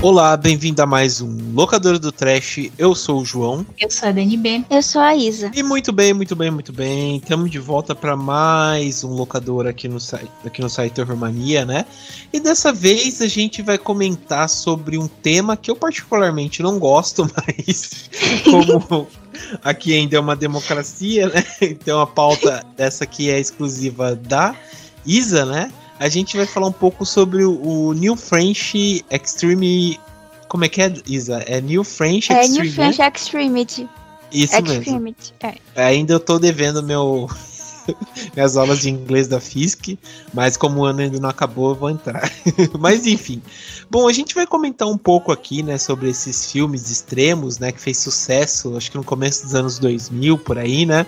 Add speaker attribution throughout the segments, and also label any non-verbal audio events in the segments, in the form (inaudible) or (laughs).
Speaker 1: Olá, bem-vindo a mais um Locador do Trash. Eu sou o João.
Speaker 2: Eu sou a Dani B.
Speaker 3: Eu sou a Isa.
Speaker 1: E muito bem, muito bem, muito bem. Estamos de volta para mais um locador aqui no site, aqui no site Terrormania, né? E dessa vez a gente vai comentar sobre um tema que eu particularmente não gosto, (laughs) mas como aqui ainda é uma democracia, né? Então a pauta dessa aqui é exclusiva da Isa, né? A gente vai falar um pouco sobre o, New French Extreme. Como é que é, Isa? É New French Extreme.
Speaker 3: É New French né? Extremity.
Speaker 1: Isso
Speaker 3: Extremity,
Speaker 1: mesmo. É. Ainda eu tô devendo meu. (laughs) minhas aulas de inglês da FISC, mas como o ano ainda não acabou, eu vou entrar. (laughs) mas enfim. Bom, a gente vai comentar um pouco aqui, né, sobre esses filmes extremos, né, que fez sucesso, acho que no começo dos anos 2000, por aí, né?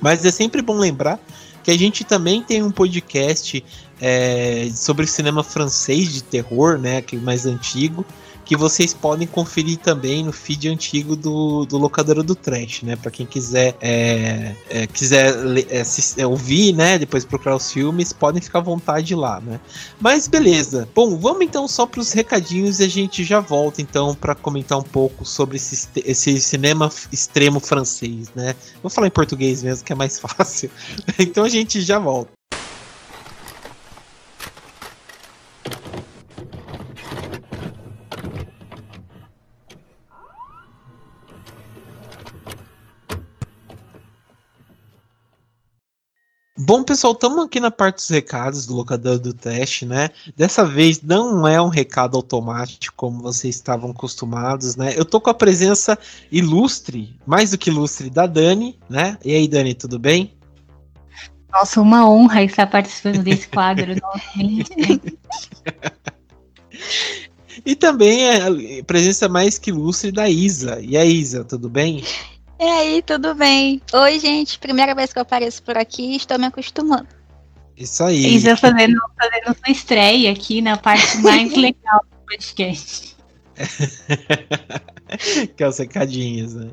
Speaker 1: Mas é sempre bom lembrar que a gente também tem um podcast é, sobre cinema francês de terror, né, que é mais antigo, que vocês podem conferir também no feed antigo do, do Locadora do Trash, né? Para quem quiser é, é, quiser é, se, é, ouvir, né? Depois procurar os filmes, podem ficar à vontade lá, né? Mas beleza. Bom, vamos então só para os recadinhos e a gente já volta então para comentar um pouco sobre esse, esse cinema extremo francês, né? Vou falar em português mesmo que é mais (laughs) fácil. então a gente já volta. Bom, pessoal, estamos aqui na parte dos recados do locador do teste, né? Dessa vez não é um recado automático como vocês estavam acostumados, né? Eu tô com a presença ilustre, mais do que ilustre, da Dani, né? E aí, Dani, tudo bem?
Speaker 2: Nossa, uma honra estar participando desse quadro (laughs) novamente.
Speaker 1: e também é a presença mais que ilustre da Isa. E aí, Isa, tudo bem?
Speaker 3: E aí, tudo bem? Oi, gente. Primeira vez que eu apareço por aqui, estou me acostumando.
Speaker 1: Isso aí.
Speaker 2: Isa fazendo, fazendo sua estreia aqui na parte mais (laughs) legal do podcast. (laughs)
Speaker 1: que é os recadinhos, né?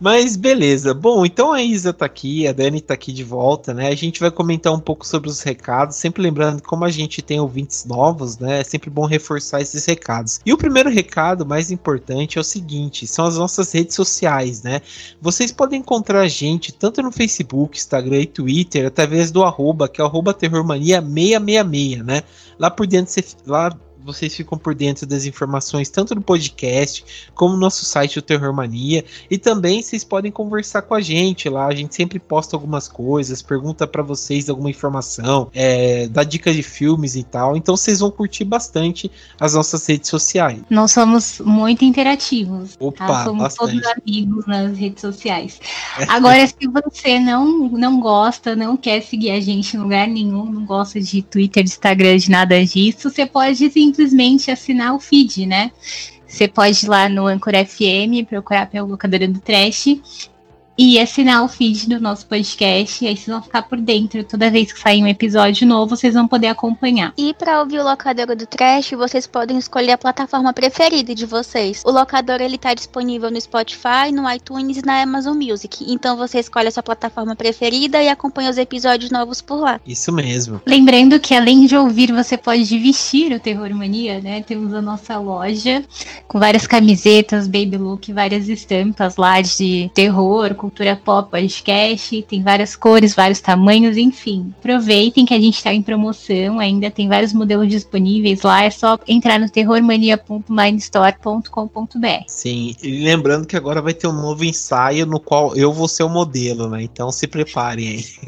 Speaker 1: Mas beleza. Bom, então a Isa tá aqui, a Dani tá aqui de volta, né? A gente vai comentar um pouco sobre os recados, sempre lembrando como a gente tem ouvintes novos, né? É sempre bom reforçar esses recados. E o primeiro recado, mais importante, é o seguinte: são as nossas redes sociais, né? Vocês podem encontrar a gente tanto no Facebook, Instagram e Twitter, através do arroba, que é arroba terrormania666, né? Lá por dentro, lá vocês ficam por dentro das informações tanto do podcast como no nosso site do Terror Mania e também vocês podem conversar com a gente lá. A gente sempre posta algumas coisas, pergunta para vocês alguma informação, é, dá dicas de filmes e tal. Então vocês vão curtir bastante as nossas redes sociais.
Speaker 2: Nós somos muito interativos.
Speaker 1: Tá? Opa, tá?
Speaker 2: somos
Speaker 1: bastante.
Speaker 2: todos amigos nas redes sociais. Agora, se você não não gosta, não quer seguir a gente em lugar nenhum, não gosta de Twitter, de Instagram, de nada disso, você pode sim simplesmente assinar o feed, né? Você pode ir lá no Anchor FM, procurar pela locadora do Trash e assinar o feed do nosso podcast. E aí vocês vão ficar por dentro. Toda vez que sair um episódio novo, vocês vão poder acompanhar.
Speaker 3: E para ouvir o Locador do Trash, vocês podem escolher a plataforma preferida de vocês. O Locador ele tá disponível no Spotify, no iTunes e na Amazon Music. Então você escolhe a sua plataforma preferida e acompanha os episódios novos por lá.
Speaker 1: Isso mesmo.
Speaker 2: Lembrando que além de ouvir, você pode vestir o Terror Mania, né? Temos a nossa loja com várias camisetas, baby look, várias estampas lá de terror, cultura pop, podcast, tem várias cores, vários tamanhos, enfim. Aproveitem que a gente está em promoção, ainda tem vários modelos disponíveis lá, é só entrar no terrormania.mindstore.com.br.
Speaker 1: Sim, e lembrando que agora vai ter um novo ensaio no qual eu vou ser o modelo, né? Então se preparem aí.
Speaker 2: se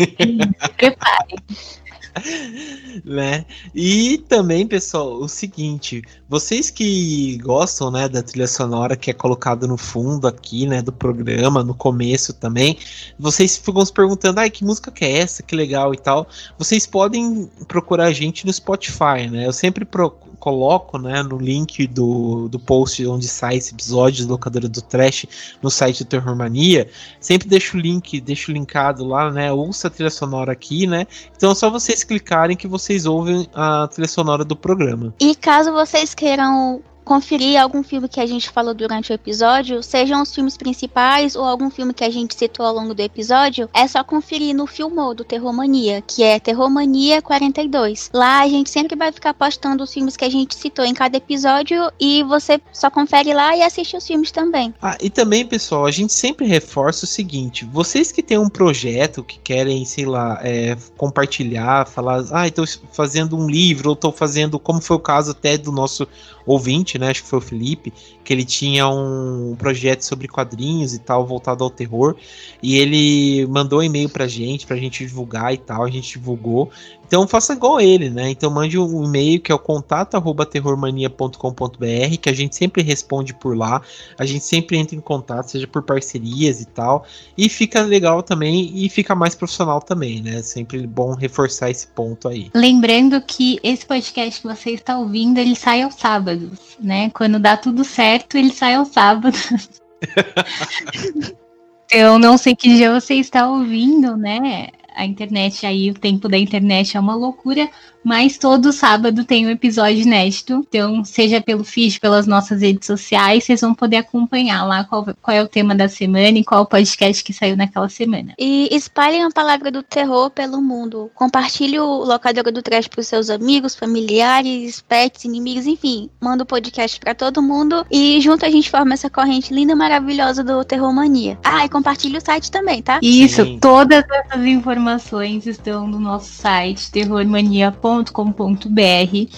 Speaker 2: preparem. (laughs) (laughs)
Speaker 1: né? E também, pessoal, o seguinte, vocês que gostam, né, da trilha sonora que é colocada no fundo aqui, né, do programa, no começo também, vocês ficam se perguntando, ai, que música que é essa? Que legal e tal. Vocês podem procurar a gente no Spotify, né? Eu sempre procuro coloco né, no link do, do post onde sai esse episódio do Locadora do Trash no site do Terror Mania. Sempre deixo o link, deixo linkado lá, né? Ouça a trilha sonora aqui, né? Então é só vocês clicarem que vocês ouvem a trilha sonora do programa.
Speaker 3: E caso vocês queiram conferir algum filme que a gente falou durante o episódio, sejam os filmes principais ou algum filme que a gente citou ao longo do episódio, é só conferir no Filmou do Terromania, que é Terromania 42. Lá a gente sempre vai ficar postando os filmes que a gente citou em cada episódio e você só confere lá e assiste os filmes também.
Speaker 1: Ah, e também, pessoal, a gente sempre reforça o seguinte: vocês que têm um projeto que querem, sei lá, é, compartilhar, falar, ah, estou fazendo um livro, ou estou fazendo, como foi o caso até do nosso ouvinte, né? Acho que foi o Felipe, que ele tinha um projeto sobre quadrinhos e tal, voltado ao terror. E ele mandou um e-mail pra gente, pra gente divulgar e tal. A gente divulgou. Então faça igual ele, né? Então mande um e-mail que é o contato@terrormania.com.br, que a gente sempre responde por lá. A gente sempre entra em contato, seja por parcerias e tal. E fica legal também e fica mais profissional também, né? Sempre bom reforçar esse ponto aí.
Speaker 2: Lembrando que esse podcast que você está ouvindo, ele sai aos sábados, né? Quando dá tudo certo, ele sai aos sábados. (laughs) Eu não sei que dia você está ouvindo, né? A internet aí, o tempo da internet é uma loucura, mas todo sábado tem um episódio inédito. Então, seja pelo feed, pelas nossas redes sociais, vocês vão poder acompanhar lá qual, qual é o tema da semana e qual o podcast que saiu naquela semana.
Speaker 3: E espalhem a palavra do terror pelo mundo. Compartilhe o Locadora do Trash para os seus amigos, familiares, pets, inimigos, enfim. Manda o podcast para todo mundo e junto a gente forma essa corrente linda e maravilhosa do Terror Mania. Ah, e compartilhe o site também, tá?
Speaker 2: Isso, Sim. todas essas informações estão no nosso site, terrormania.com loja.com.br.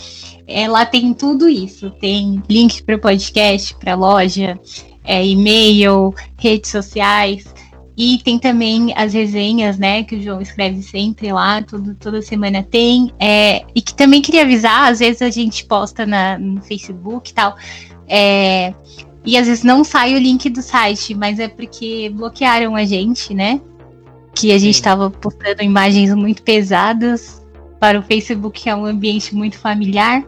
Speaker 2: É, lá tem tudo isso. Tem link para podcast, para loja, é, e-mail, redes sociais. E tem também as resenhas, né, que o João escreve sempre lá, tudo, toda semana tem. É, e que também queria avisar, às vezes a gente posta na, no Facebook e tal. É, e às vezes não sai o link do site, mas é porque bloquearam a gente, né? Que a gente estava postando imagens muito pesadas para o Facebook, é um ambiente muito familiar.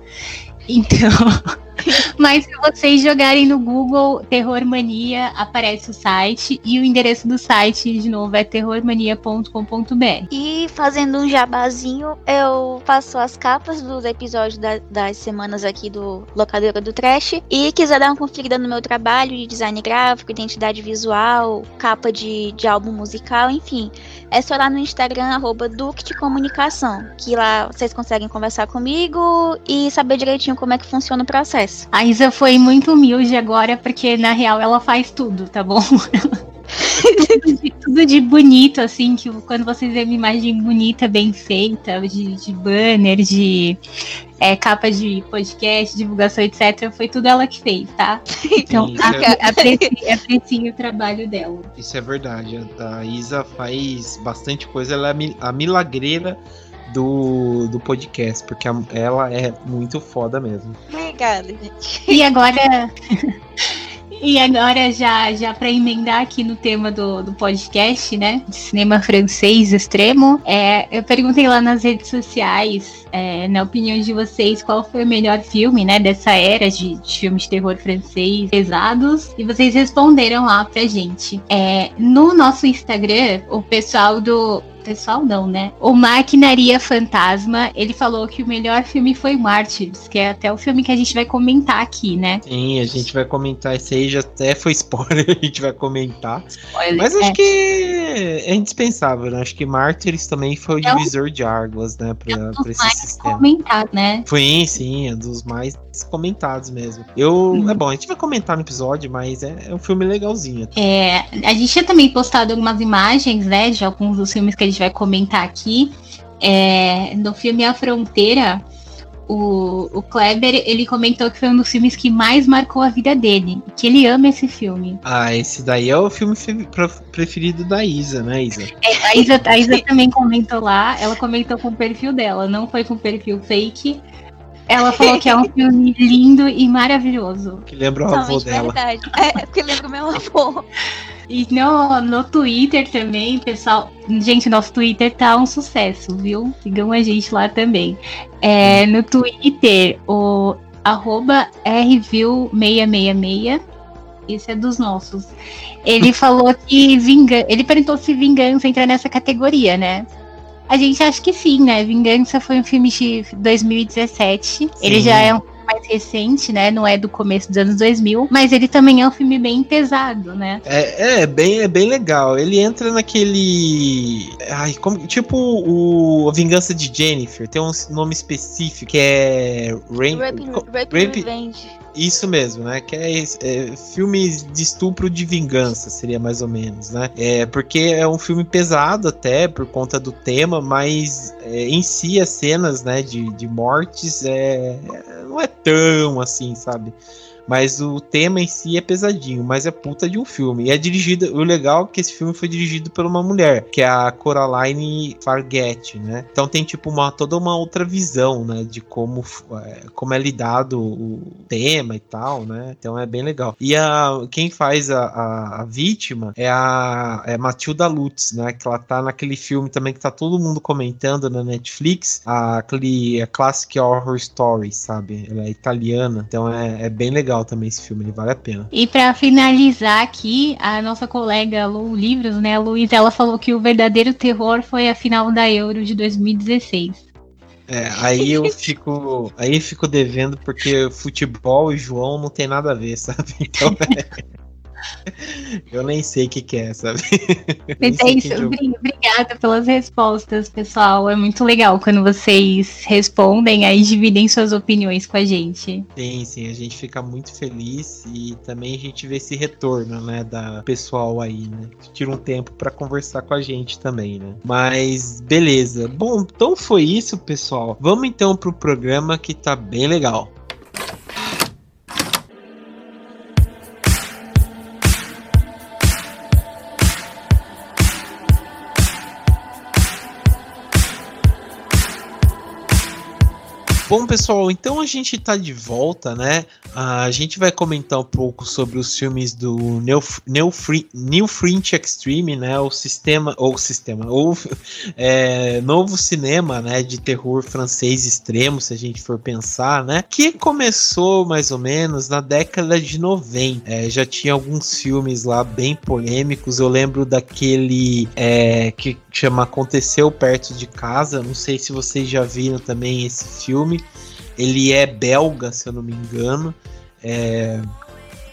Speaker 2: Então, (laughs) (laughs) mas se vocês jogarem no Google Terror Mania, aparece o site e o endereço do site, de novo, é terrormania.com.br.
Speaker 3: E fazendo um jabazinho, eu faço as capas dos episódios da, das semanas aqui do Locadora do Trash. E quiser dar uma conferida no meu trabalho de design gráfico, identidade visual, capa de, de álbum musical, enfim é só lá no Instagram, arroba de Comunicação, que lá vocês conseguem conversar comigo e saber direitinho como é que funciona o processo.
Speaker 2: A Isa foi muito humilde agora, porque na real ela faz tudo, tá bom? (laughs) tudo, de, tudo, de, bonito, assim, que quando vocês veem uma imagem bonita, bem feita, de, de banner, de é, capa de podcast, divulgação, etc., foi tudo ela que fez, tá? Então, é... aprecie, o trabalho dela.
Speaker 1: Isso é verdade. A Isa faz bastante coisa, ela é a milagreira do, do podcast, porque ela é muito foda mesmo.
Speaker 3: Obrigada, gente.
Speaker 2: E agora. (laughs) E agora, já, já para emendar aqui no tema do, do podcast, né? De cinema francês extremo, é, eu perguntei lá nas redes sociais, é, na opinião de vocês, qual foi o melhor filme, né? Dessa era de, de filmes de terror francês pesados. E vocês responderam lá pra gente. É, no nosso Instagram, o pessoal do pessoal não, né? O Maquinaria Fantasma, ele falou que o melhor filme foi Martyrs, que é até o filme que a gente vai comentar aqui, né?
Speaker 1: Sim, a gente vai comentar. Esse aí já até foi spoiler, (laughs) a gente vai comentar. Spoiler, Mas acho é. que é indispensável, né? Acho que Martyrs também foi o é divisor um... de águas, né? Pra, é um pra esse sistema.
Speaker 2: Comentado, né?
Speaker 1: Foi, sim, é dos mais comentados mesmo. Eu. Uhum. É bom, a gente vai comentar no episódio, mas é, é um filme legalzinho.
Speaker 2: É, a gente tinha também postado algumas imagens, né? De alguns dos filmes que a gente vai comentar aqui. É, no filme A Fronteira, o, o Kleber, ele comentou que foi um dos filmes que mais marcou a vida dele, que ele ama esse filme.
Speaker 1: Ah, esse daí é o filme preferido da Isa, né, Isa?
Speaker 2: É, a Isa, a Isa também comentou lá, ela comentou com o perfil dela, não foi com o perfil fake, ela falou que é um filme lindo e maravilhoso.
Speaker 1: Que lembra o avô dela. Verdade.
Speaker 3: É, é, porque lembra o meu avô. (laughs)
Speaker 2: E no, no Twitter também, pessoal. Gente, nosso Twitter tá um sucesso, viu? Sigam a gente lá também. É, no Twitter, o arroba rview666. Esse é dos nossos. Ele (laughs) falou que vingança. Ele perguntou se vingança entra nessa categoria, né? A gente acha que sim, né? Vingança foi um filme de 2017. Sim. Ele já é um recente, né? Não é do começo dos anos 2000, mas ele também é um filme bem pesado, né?
Speaker 1: É, é bem, é bem legal. Ele entra naquele. Ai, como, tipo o A Vingança de Jennifer, tem um nome específico que é.
Speaker 3: Rain, Rape, Rape, Rape Revenge.
Speaker 1: Isso mesmo, né? Que é, é, de estupro de vingança, seria mais ou menos, né? É, porque é um filme pesado até, por conta do tema, mas é, em si as cenas, né, de, de mortes é, não é tão assim, sabe? Mas o tema em si é pesadinho, mas é puta de um filme. E é dirigido. O legal é que esse filme foi dirigido por uma mulher, que é a Coraline Fargett, né? Então tem tipo uma toda uma outra visão, né? De como, é, como é lidado o tema e tal, né? Então é bem legal. E a, quem faz a, a, a vítima é a é Matilda Lutz, né? Que ela tá naquele filme também que tá todo mundo comentando na Netflix, a, aquele a Classic Horror Story, sabe? Ela é italiana, então é, é bem legal legal também esse filme, ele vale a pena.
Speaker 2: E para finalizar aqui, a nossa colega Lu Livros, né, a Luiz, ela falou que o verdadeiro terror foi a final da Euro de 2016.
Speaker 1: É, aí eu (laughs) fico, aí eu fico devendo porque futebol e João não tem nada a ver, sabe? Então é... (laughs) Eu nem sei o que, que é, sabe?
Speaker 2: Mas é isso, obrigada pelas respostas, pessoal. É muito legal quando vocês respondem aí dividem suas opiniões com a gente.
Speaker 1: Sim, sim, a gente fica muito feliz e também a gente vê esse retorno, né, da pessoal aí, né? Tira um tempo para conversar com a gente também, né? Mas beleza. Bom, então foi isso, pessoal. Vamos então pro programa que tá bem legal. Bom, pessoal, então a gente está de volta, né? A gente vai comentar um pouco sobre os filmes do New, New, Free, New Fringe Extreme, né? O sistema, ou sistema, ou (laughs) é, novo cinema, né? De terror francês extremo, se a gente for pensar, né? Que começou mais ou menos na década de 90. É, já tinha alguns filmes lá bem polêmicos. Eu lembro daquele é, que chama Aconteceu Perto de Casa. Não sei se vocês já viram também esse filme ele é belga, se eu não me engano. É,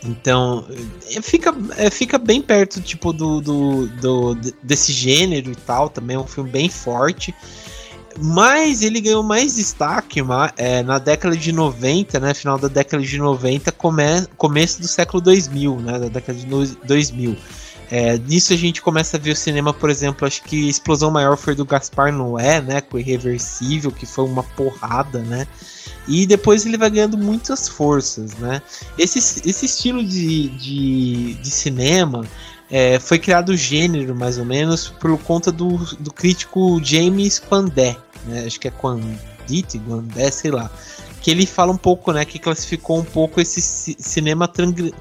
Speaker 1: então, é, fica, é, fica bem perto tipo do, do, do, desse gênero e tal. Também é um filme bem forte. Mas ele ganhou mais destaque é, na década de 90, né? Final da década de 90, come, começo do século 2000, né? Da década de 2000. É, nisso a gente começa a ver o cinema, por exemplo, acho que explosão maior foi do Gaspar Noé, né? Com Irreversível, que foi uma porrada, né? E depois ele vai ganhando muitas forças, né? Esse, esse estilo de, de, de cinema é, foi criado o gênero, mais ou menos, por conta do, do crítico James Quandé, né? Acho que é Quandite, Quandé, sei lá que ele fala um pouco, né, que classificou um pouco esse cinema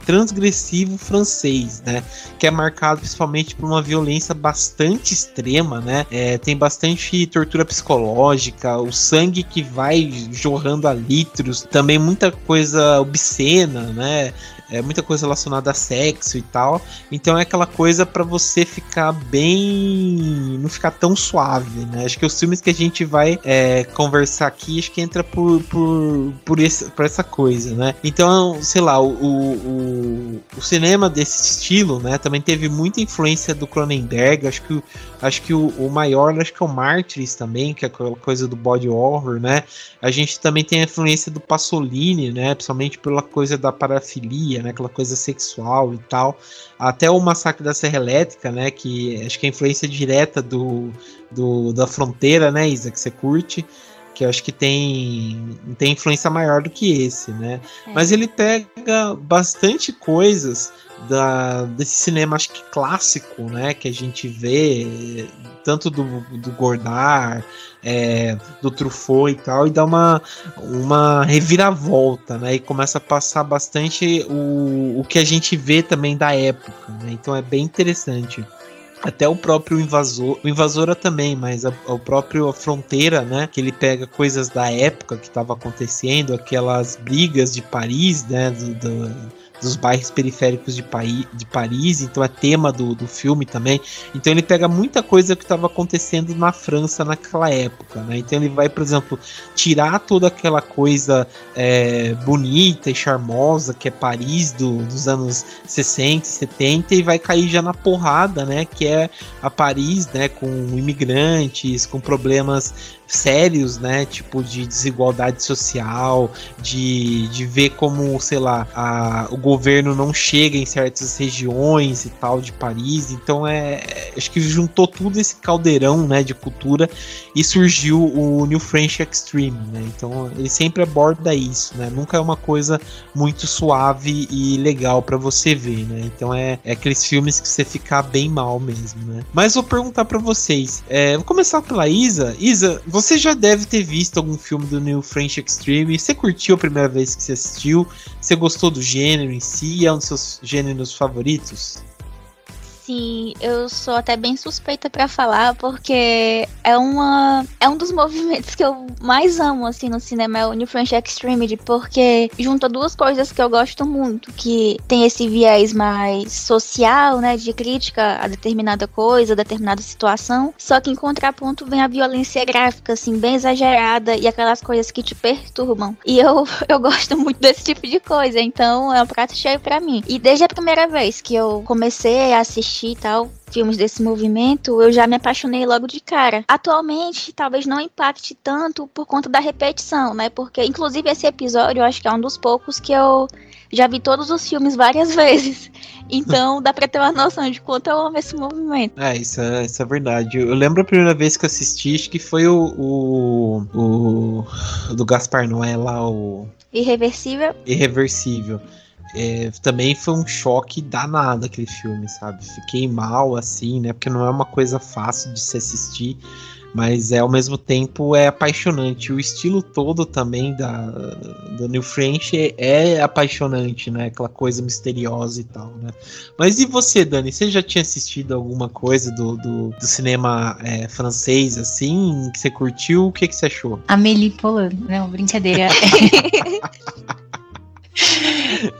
Speaker 1: transgressivo francês, né, que é marcado principalmente por uma violência bastante extrema, né, é, tem bastante tortura psicológica, o sangue que vai jorrando a litros, também muita coisa obscena, né, é muita coisa relacionada a sexo e tal. Então é aquela coisa para você ficar bem. não ficar tão suave, né? Acho que os filmes que a gente vai é, conversar aqui, acho que entra por, por, por, esse, por essa coisa, né? Então, sei lá, o, o, o cinema desse estilo, né, também teve muita influência do Cronenberg. Acho que, acho que o, o maior, acho que é o Martyrs também, que é aquela coisa do body horror, né? A gente também tem a influência do Pasolini, né? Principalmente pela coisa da parafilia, né? Aquela coisa sexual e tal. Até o Massacre da Serra Elétrica, né? Que acho que é influência direta do, do da fronteira, né, Isa, que você curte que acho que tem, tem influência maior do que esse, né? É. Mas ele pega bastante coisas da, desse cinema, acho que clássico, né? Que a gente vê, tanto do, do Gordar, é, do Truffaut e tal, e dá uma, uma reviravolta, né? E começa a passar bastante o, o que a gente vê também da época, né? Então é bem interessante até o próprio invasor, o invasora também, mas a, o próprio fronteira, né, que ele pega coisas da época que estava acontecendo, aquelas brigas de Paris, né, do, do dos bairros periféricos de, Paris, de Paris, então é tema do, do filme também. Então ele pega muita coisa que estava acontecendo na França naquela época, né? Então ele vai, por exemplo, tirar toda aquela coisa é, bonita e charmosa que é Paris do, dos anos 60 e 70 e vai cair já na porrada, né? Que é a Paris, né? Com imigrantes, com problemas sérios, né? Tipo de desigualdade social, de, de ver como, sei lá, a, o governo não chega em certas regiões e tal de Paris. Então é, acho que juntou tudo esse caldeirão, né, de cultura e surgiu o New French Extreme, né? Então ele sempre aborda isso, né? Nunca é uma coisa muito suave e legal para você ver, né? Então é, é aqueles filmes que você fica bem mal mesmo, né? Mas vou perguntar para vocês. É, vou começar pela Isa. Isa, você já deve ter visto algum filme do New French Extreme. Você curtiu a primeira vez que você assistiu? Você gostou do gênero em si? É um dos seus gêneros favoritos?
Speaker 3: Sim, eu sou até bem suspeita para falar, porque é uma é um dos movimentos que eu mais amo assim no cinema, é o New French Extremity, porque junta duas coisas que eu gosto muito, que tem esse viés mais social, né, de crítica a determinada coisa, determinada situação, só que em contraponto vem a violência gráfica assim, bem exagerada e aquelas coisas que te perturbam. E eu (laughs) eu gosto muito desse tipo de coisa, então é um prato cheio para mim. E desde a primeira vez que eu comecei a assistir assistir e tal, filmes desse movimento, eu já me apaixonei logo de cara. Atualmente, talvez não impacte tanto por conta da repetição, né? Porque, inclusive, esse episódio eu acho que é um dos poucos que eu já vi todos os filmes várias (laughs) vezes. Então dá pra ter uma noção de quanto eu amo esse movimento.
Speaker 1: É, isso é, isso é verdade. Eu lembro a primeira vez que eu assisti, acho que foi o, o, o, o do Gaspar Noé lá, o.
Speaker 3: Irreversível.
Speaker 1: Irreversível. É, também foi um choque danado aquele filme, sabe? Fiquei mal assim, né? Porque não é uma coisa fácil de se assistir, mas é ao mesmo tempo é apaixonante. O estilo todo também da do New French é, é apaixonante, né? Aquela coisa misteriosa e tal, né? Mas e você, Dani? Você já tinha assistido alguma coisa do, do, do cinema é, francês assim que você curtiu? O que que você achou?
Speaker 2: Amélie Poulain, não, brincadeira. (laughs)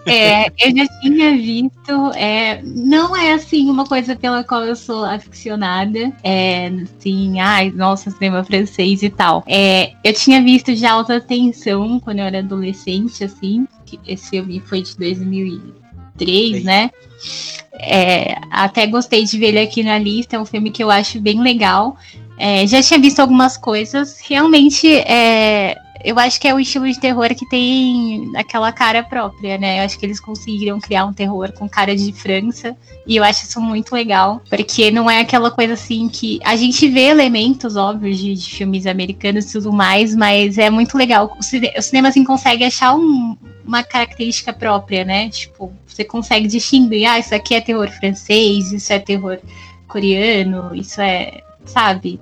Speaker 2: É, eu já tinha visto. É, não é assim uma coisa pela qual eu sou aficionada. É, assim, ai, nossa, cinema francês e tal. É, eu tinha visto já Alta Tensão quando eu era adolescente, assim. Esse filme foi de 2003, né? É, até gostei de ver ele aqui na lista. É um filme que eu acho bem legal. É, já tinha visto algumas coisas. Realmente, é, eu acho que é o estilo de terror que tem aquela cara própria, né? Eu acho que eles conseguiram criar um terror com cara de França. E eu acho isso muito legal. Porque não é aquela coisa assim que. A gente vê elementos, óbvios, de, de filmes americanos e tudo mais, mas é muito legal. O, cine, o cinema assim consegue achar um, uma característica própria, né? Tipo, você consegue distinguir, ah, isso aqui é terror francês, isso é terror coreano, isso é. Sabe?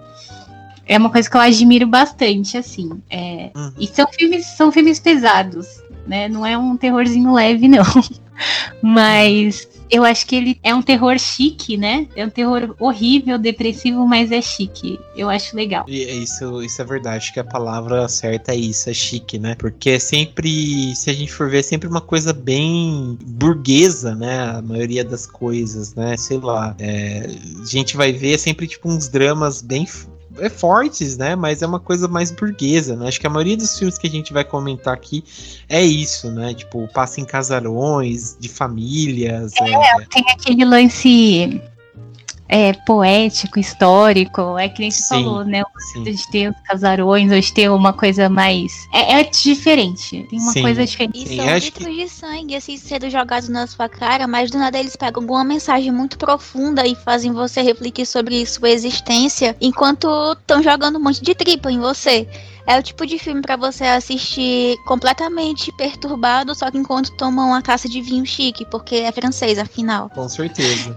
Speaker 2: É uma coisa que eu admiro bastante, assim. É, uhum. E são filmes, são filmes pesados, né? Não é um terrorzinho leve, (laughs) não. Mas eu acho que ele é um terror chique, né? É um terror horrível, depressivo, mas é chique. Eu acho legal.
Speaker 1: E é isso, isso é verdade. Acho que a palavra certa é isso, é chique, né? Porque é sempre, se a gente for ver, é sempre uma coisa bem burguesa, né? A maioria das coisas, né? Sei lá. É, a gente vai ver sempre tipo uns dramas bem é fortes, né? Mas é uma coisa mais burguesa, né? Acho que a maioria dos filmes que a gente vai comentar aqui é isso, né? Tipo, passa em casarões, de famílias.
Speaker 2: É, é... tem aquele lance é, poético, histórico, é que nem você falou, né? O de ter os casarões, ou de ter uma coisa mais. É, é diferente. Tem uma sim. coisa diferente.
Speaker 3: E são litros que... de sangue, assim, sendo jogados na sua cara, mas do nada eles pegam alguma mensagem muito profunda e fazem você refletir sobre sua existência enquanto estão jogando um monte de tripa em você. É o tipo de filme para você assistir completamente perturbado, só que enquanto toma uma taça de vinho chique, porque é francês, afinal.
Speaker 1: Com certeza.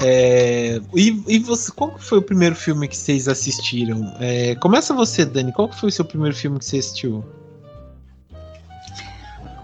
Speaker 1: é, e, e você, qual foi o primeiro filme que vocês assistiram? É, começa você, Dani. Qual foi o seu primeiro filme que você assistiu?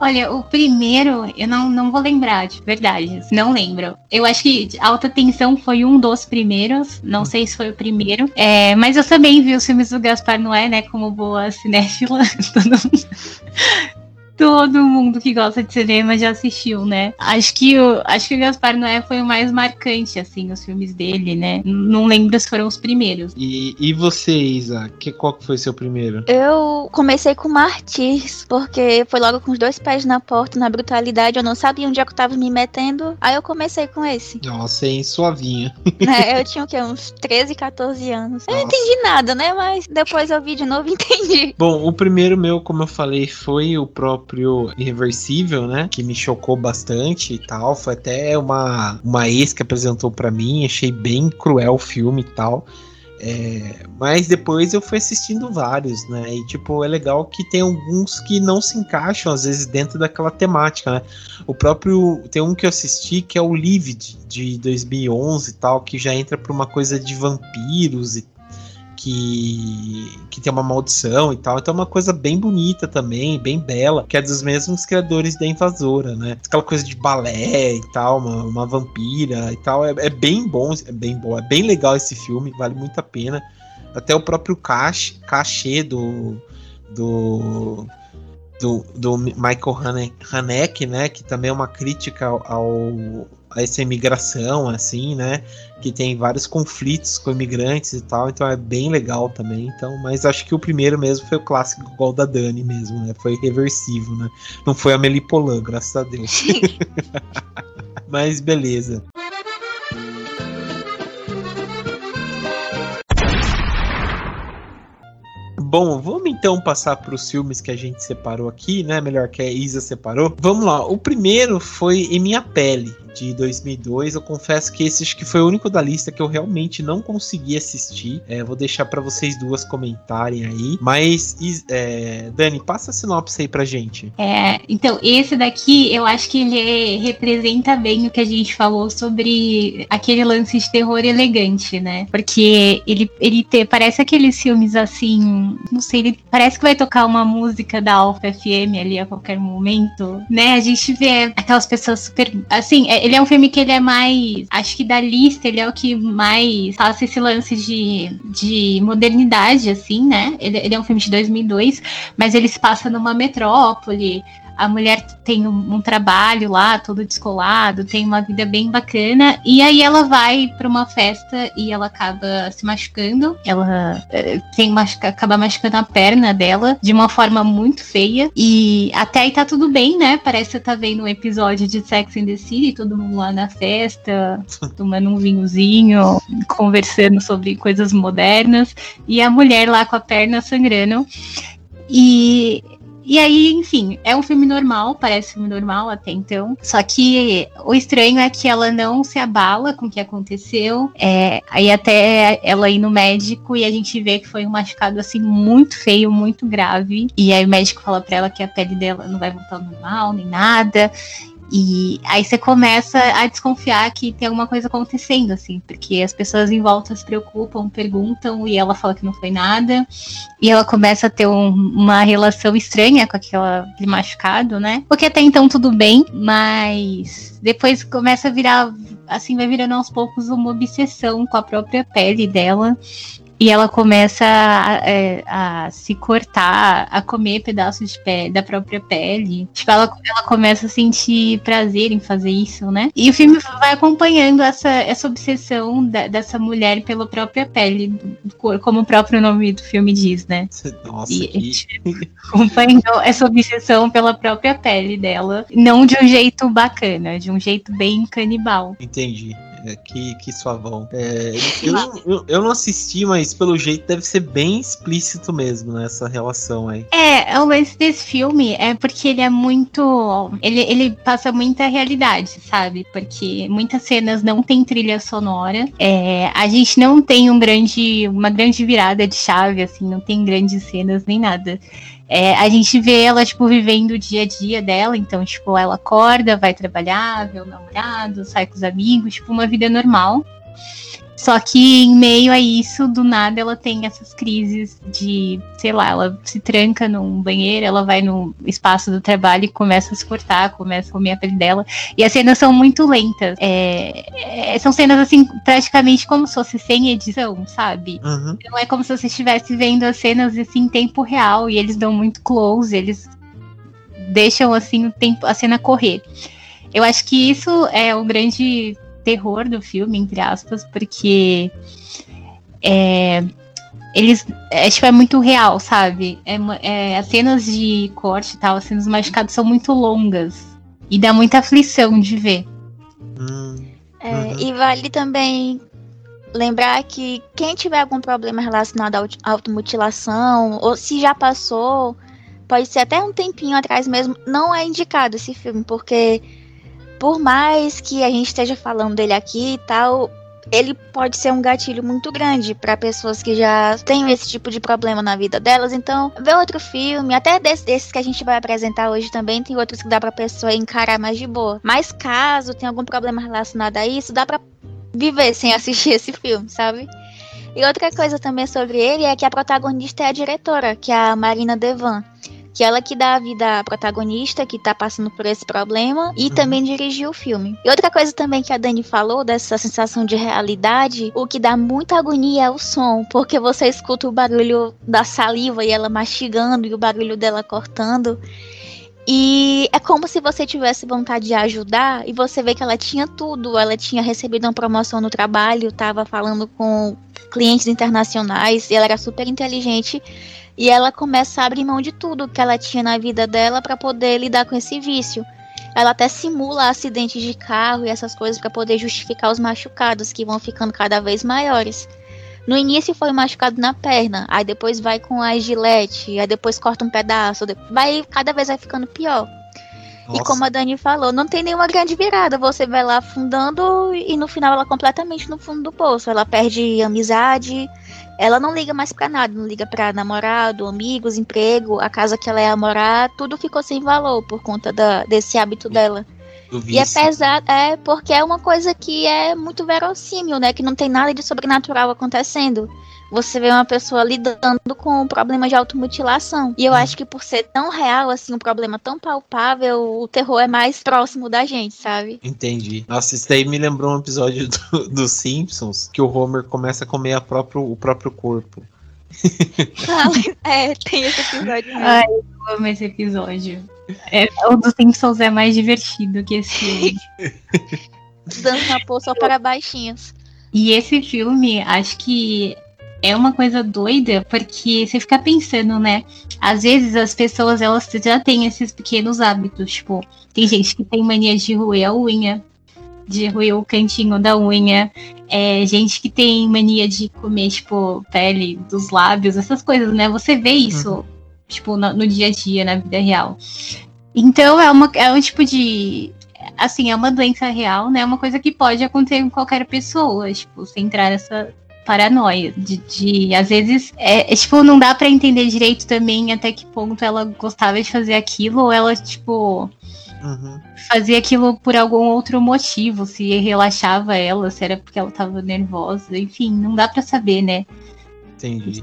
Speaker 2: Olha, o primeiro, eu não, não vou lembrar, de verdade. Não lembro. Eu acho que Alta Tensão foi um dos primeiros. Não sei se foi o primeiro. É, mas eu também vi os filmes do Gaspar Noé, né? Como boa cinéfila. (laughs) todo mundo que gosta de cinema já assistiu, né? Acho que o, acho que o Gaspar Noé foi o mais marcante, assim, os filmes dele, né? Não lembro se foram os primeiros.
Speaker 1: E, e você, Isa? Que, qual que foi seu primeiro?
Speaker 3: Eu comecei com Martins, porque foi logo com os dois pés na porta, na brutalidade. Eu não sabia onde é que eu tava me metendo. Aí eu comecei com esse.
Speaker 1: Nossa, hein, suavinha. (laughs)
Speaker 3: É, eu tinha o quê? Uns 13, 14 anos. Eu não entendi nada, né? Mas depois eu vi de novo e (laughs) entendi.
Speaker 1: Bom, o primeiro meu, como eu falei, foi o próprio Irreversível, né? Que me chocou bastante e tal. Foi até uma, uma ex que apresentou para mim. Achei bem cruel o filme e tal. É, mas depois eu fui assistindo vários, né? E tipo, é legal que tem alguns que não se encaixam, às vezes, dentro daquela temática, né? O próprio. Tem um que eu assisti que é o Livid, de 2011 e tal, que já entra pra uma coisa de vampiros e que, que tem uma maldição e tal. Então é uma coisa bem bonita também, bem bela, que é dos mesmos criadores da Invasora, né? Aquela coisa de balé e tal, uma, uma vampira e tal. É, é, bem bom, é bem bom, é bem legal esse filme, vale muito a pena. Até o próprio cachê, cachê do, do do, do Michael Haneke, né, que também é uma crítica ao, essa imigração, assim, né? Que tem vários conflitos com imigrantes e tal, então é bem legal também. Então, mas acho que o primeiro mesmo foi o clássico igual da Dani mesmo, né? Foi reversivo, né? Não foi a Melipolã, graças a Deus. (laughs) mas beleza. Bom, vamos então passar para os filmes que a gente separou aqui, né? Melhor que a Isa separou. Vamos lá. O primeiro foi Em Minha Pele, de 2002. Eu confesso que esse acho que foi o único da lista que eu realmente não consegui assistir. É, vou deixar para vocês duas comentarem aí. Mas, é, Dani, passa a sinopse aí pra gente.
Speaker 2: É, então, esse daqui eu acho que ele representa bem o que a gente falou sobre aquele lance de terror elegante, né? Porque ele, ele te, parece aqueles filmes assim, não sei, ele parece que vai tocar uma música da Alpha FM ali a qualquer momento, né? A gente vê aquelas pessoas super. Assim, é, ele é um filme que ele é mais. Acho que da lista, ele é o que mais passa esse lance de, de modernidade, assim, né? Ele, ele é um filme de 2002, mas ele se passa numa metrópole a mulher tem um, um, trabalho lá, todo descolado, tem uma vida bem bacana, e aí ela vai para uma festa e ela acaba se machucando, ela é, tem machuca, acaba machucando a perna dela de uma forma muito feia, e até aí tá tudo bem, né? Parece que você tá vendo um episódio de Sex and the City, todo mundo lá na festa, (laughs) tomando um vinhozinho, conversando sobre coisas modernas, e a mulher lá com a perna sangrando. E e aí, enfim, é um filme normal, parece filme normal até então. Só que o estranho é que ela não se abala com o que aconteceu. É, aí até ela ir no médico e a gente vê que foi um machucado assim muito feio, muito grave. E aí o médico fala pra ela que a pele dela não vai voltar ao normal, nem nada. E aí você começa a desconfiar que tem alguma coisa acontecendo, assim, porque as pessoas em volta se preocupam, perguntam, e ela fala que não foi nada. E ela começa a ter um, uma relação estranha com aquele machucado, né? Porque até então tudo bem, mas depois começa a virar, assim, vai virando aos poucos uma obsessão com a própria pele dela. E ela começa a, é, a, se cortar, a comer pedaços de pele, da própria pele. Tipo, ela, ela começa a sentir prazer em fazer isso, né? E o filme vai acompanhando essa, essa obsessão da, dessa mulher pela própria pele, como o próprio nome do filme diz, né?
Speaker 1: Nossa, e,
Speaker 2: que... (laughs) acompanhando essa obsessão pela própria pele dela. Não de um jeito bacana, de um jeito bem canibal.
Speaker 1: Entendi. É, que, que suavão. É, eu, eu, eu, não assisti, mas pelo jeito deve ser bem explícito mesmo nessa né, relação aí.
Speaker 2: É, o lance desse filme é porque ele é muito. Ele, ele passa muita realidade, sabe? Porque muitas cenas não tem trilha sonora. É, a gente não tem um grande, uma grande virada de chave, assim, não tem grandes cenas nem nada. É, a gente vê ela, tipo, vivendo o dia a dia dela, então, tipo, ela acorda, vai trabalhar, vê o namorado, sai com os amigos, tipo, uma vida normal. Só que em meio a isso, do nada, ela tem essas crises de, sei lá, ela se tranca num banheiro, ela vai no espaço do trabalho e começa a se cortar, começa a comer a pele dela. E as cenas são muito lentas. É, é, são cenas, assim, praticamente como se fosse sem edição, sabe? Uhum. Não é como se você estivesse vendo as cenas, assim, em tempo real. E eles dão muito close, eles deixam assim o tempo, a cena correr. Eu acho que isso é o grande terror do filme, entre aspas, porque é, eles é, tipo, é muito real, sabe? É, é, as cenas de corte e tal, as cenas machucadas são muito longas. E dá muita aflição de ver.
Speaker 3: Hum, é, uhum. E vale também lembrar que quem tiver algum problema relacionado à automutilação, ou se já passou, pode ser até um tempinho atrás mesmo, não é indicado esse filme, porque por mais que a gente esteja falando dele aqui e tal, ele pode ser um gatilho muito grande para pessoas que já têm esse tipo de problema na vida delas. Então, ver outro filme, até desses, desses que a gente vai apresentar hoje também, tem outros que dá pra pessoa encarar mais de boa. Mas caso tenha algum problema relacionado a isso, dá pra viver sem assistir esse filme, sabe? E outra coisa também sobre ele é que a protagonista é a diretora, que é a Marina Devan que ela que dá a vida à protagonista que tá passando por esse problema e uhum. também dirigiu o filme. E outra coisa também que a Dani falou dessa sensação de realidade, o que dá muita agonia é o som, porque você escuta o barulho da saliva e ela mastigando e o barulho dela cortando. E é como se você tivesse vontade de ajudar e você vê que ela tinha tudo. Ela tinha recebido uma promoção no trabalho, estava falando com clientes internacionais e ela era super inteligente. E ela começa a abrir mão de tudo que ela tinha na vida dela para poder lidar com esse vício. Ela até simula acidentes de carro e essas coisas para poder justificar os machucados que vão ficando cada vez maiores. No início foi machucado na perna, aí depois vai com a gilete, aí depois corta um pedaço, vai cada vez vai ficando pior. Nossa. E como a Dani falou, não tem nenhuma grande virada. Você vai lá afundando e no final ela completamente no fundo do poço. Ela perde amizade, ela não liga mais para nada, não liga para namorado, amigos, emprego, a casa que ela ia morar, tudo ficou sem valor por conta da, desse hábito dela. E é pesado, é porque é uma coisa que é muito verossímil, né? Que não tem nada de sobrenatural acontecendo você vê uma pessoa lidando com um problema de automutilação. E eu hum. acho que por ser tão real, assim, um problema tão palpável, o terror é mais próximo da gente, sabe?
Speaker 1: Entendi. Nossa, isso daí me lembrou um episódio dos do Simpsons, que o Homer começa a comer a próprio, o próprio corpo. (laughs)
Speaker 3: É, tem esse episódio mesmo.
Speaker 2: Ai, eu amo esse episódio. É, o dos Simpsons é mais divertido que esse (laughs)
Speaker 3: uma pô só para baixinhos.
Speaker 2: E esse filme, acho que é uma coisa doida, porque você fica pensando, né? Às vezes as pessoas elas já têm esses pequenos hábitos, tipo, tem gente que tem mania de roer a unha, de roer o cantinho da unha, é, gente que tem mania de comer, tipo, pele dos lábios, essas coisas, né? Você vê isso, uhum. Tipo, no, no, dia a dia, na vida real. Então é, uma, é um tipo de. Assim, é uma doença real, né? É uma coisa que pode acontecer com qualquer pessoa, tipo, sem entrar nessa paranoia. De, de às vezes, é, é, tipo, não dá para entender direito também até que ponto ela gostava de fazer aquilo, ou ela, tipo. Uhum. Fazia aquilo por algum outro motivo, se relaxava ela, se era porque ela tava nervosa, enfim, não dá para saber, né?
Speaker 1: Entendi.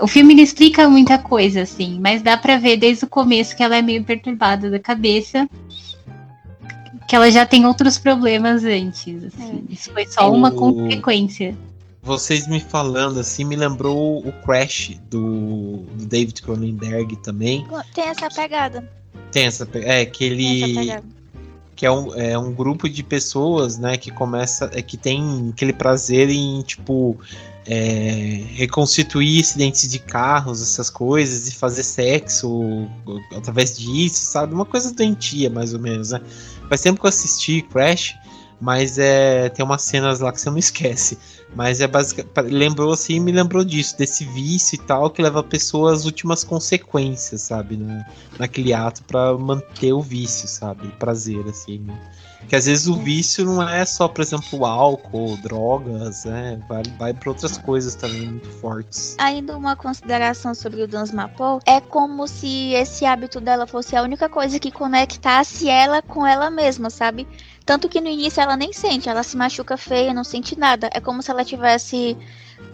Speaker 2: O filme não explica muita coisa, assim, mas dá para ver desde o começo que ela é meio perturbada da cabeça que ela já tem outros problemas antes. Assim. É. Isso foi só uma consequência
Speaker 1: vocês me falando assim me lembrou o Crash do, do David Cronenberg também.
Speaker 3: Tem essa pegada.
Speaker 1: Tem essa é que ele que é um, é um grupo de pessoas, né, que começa é que tem aquele prazer em tipo é, reconstituir acidentes de carros, essas coisas, e fazer sexo através disso, sabe? Uma coisa doentia, mais ou menos, né? Faz tempo que eu assisti Crash, mas é, tem umas cenas lá que você não esquece. Mas é basicamente. Lembrou assim, me lembrou disso, desse vício e tal, que leva a pessoa às últimas consequências, sabe? Na, naquele ato para manter o vício, sabe? Prazer, assim. Né? Que às vezes o vício não é só, por exemplo, álcool, drogas, né? Vai, vai para outras coisas também muito fortes.
Speaker 3: Ainda uma consideração sobre o Dance Mapou, é como se esse hábito dela fosse a única coisa que conectasse ela com ela mesma, sabe? Tanto que no início ela nem sente, ela se machuca feia, não sente nada. É como se ela tivesse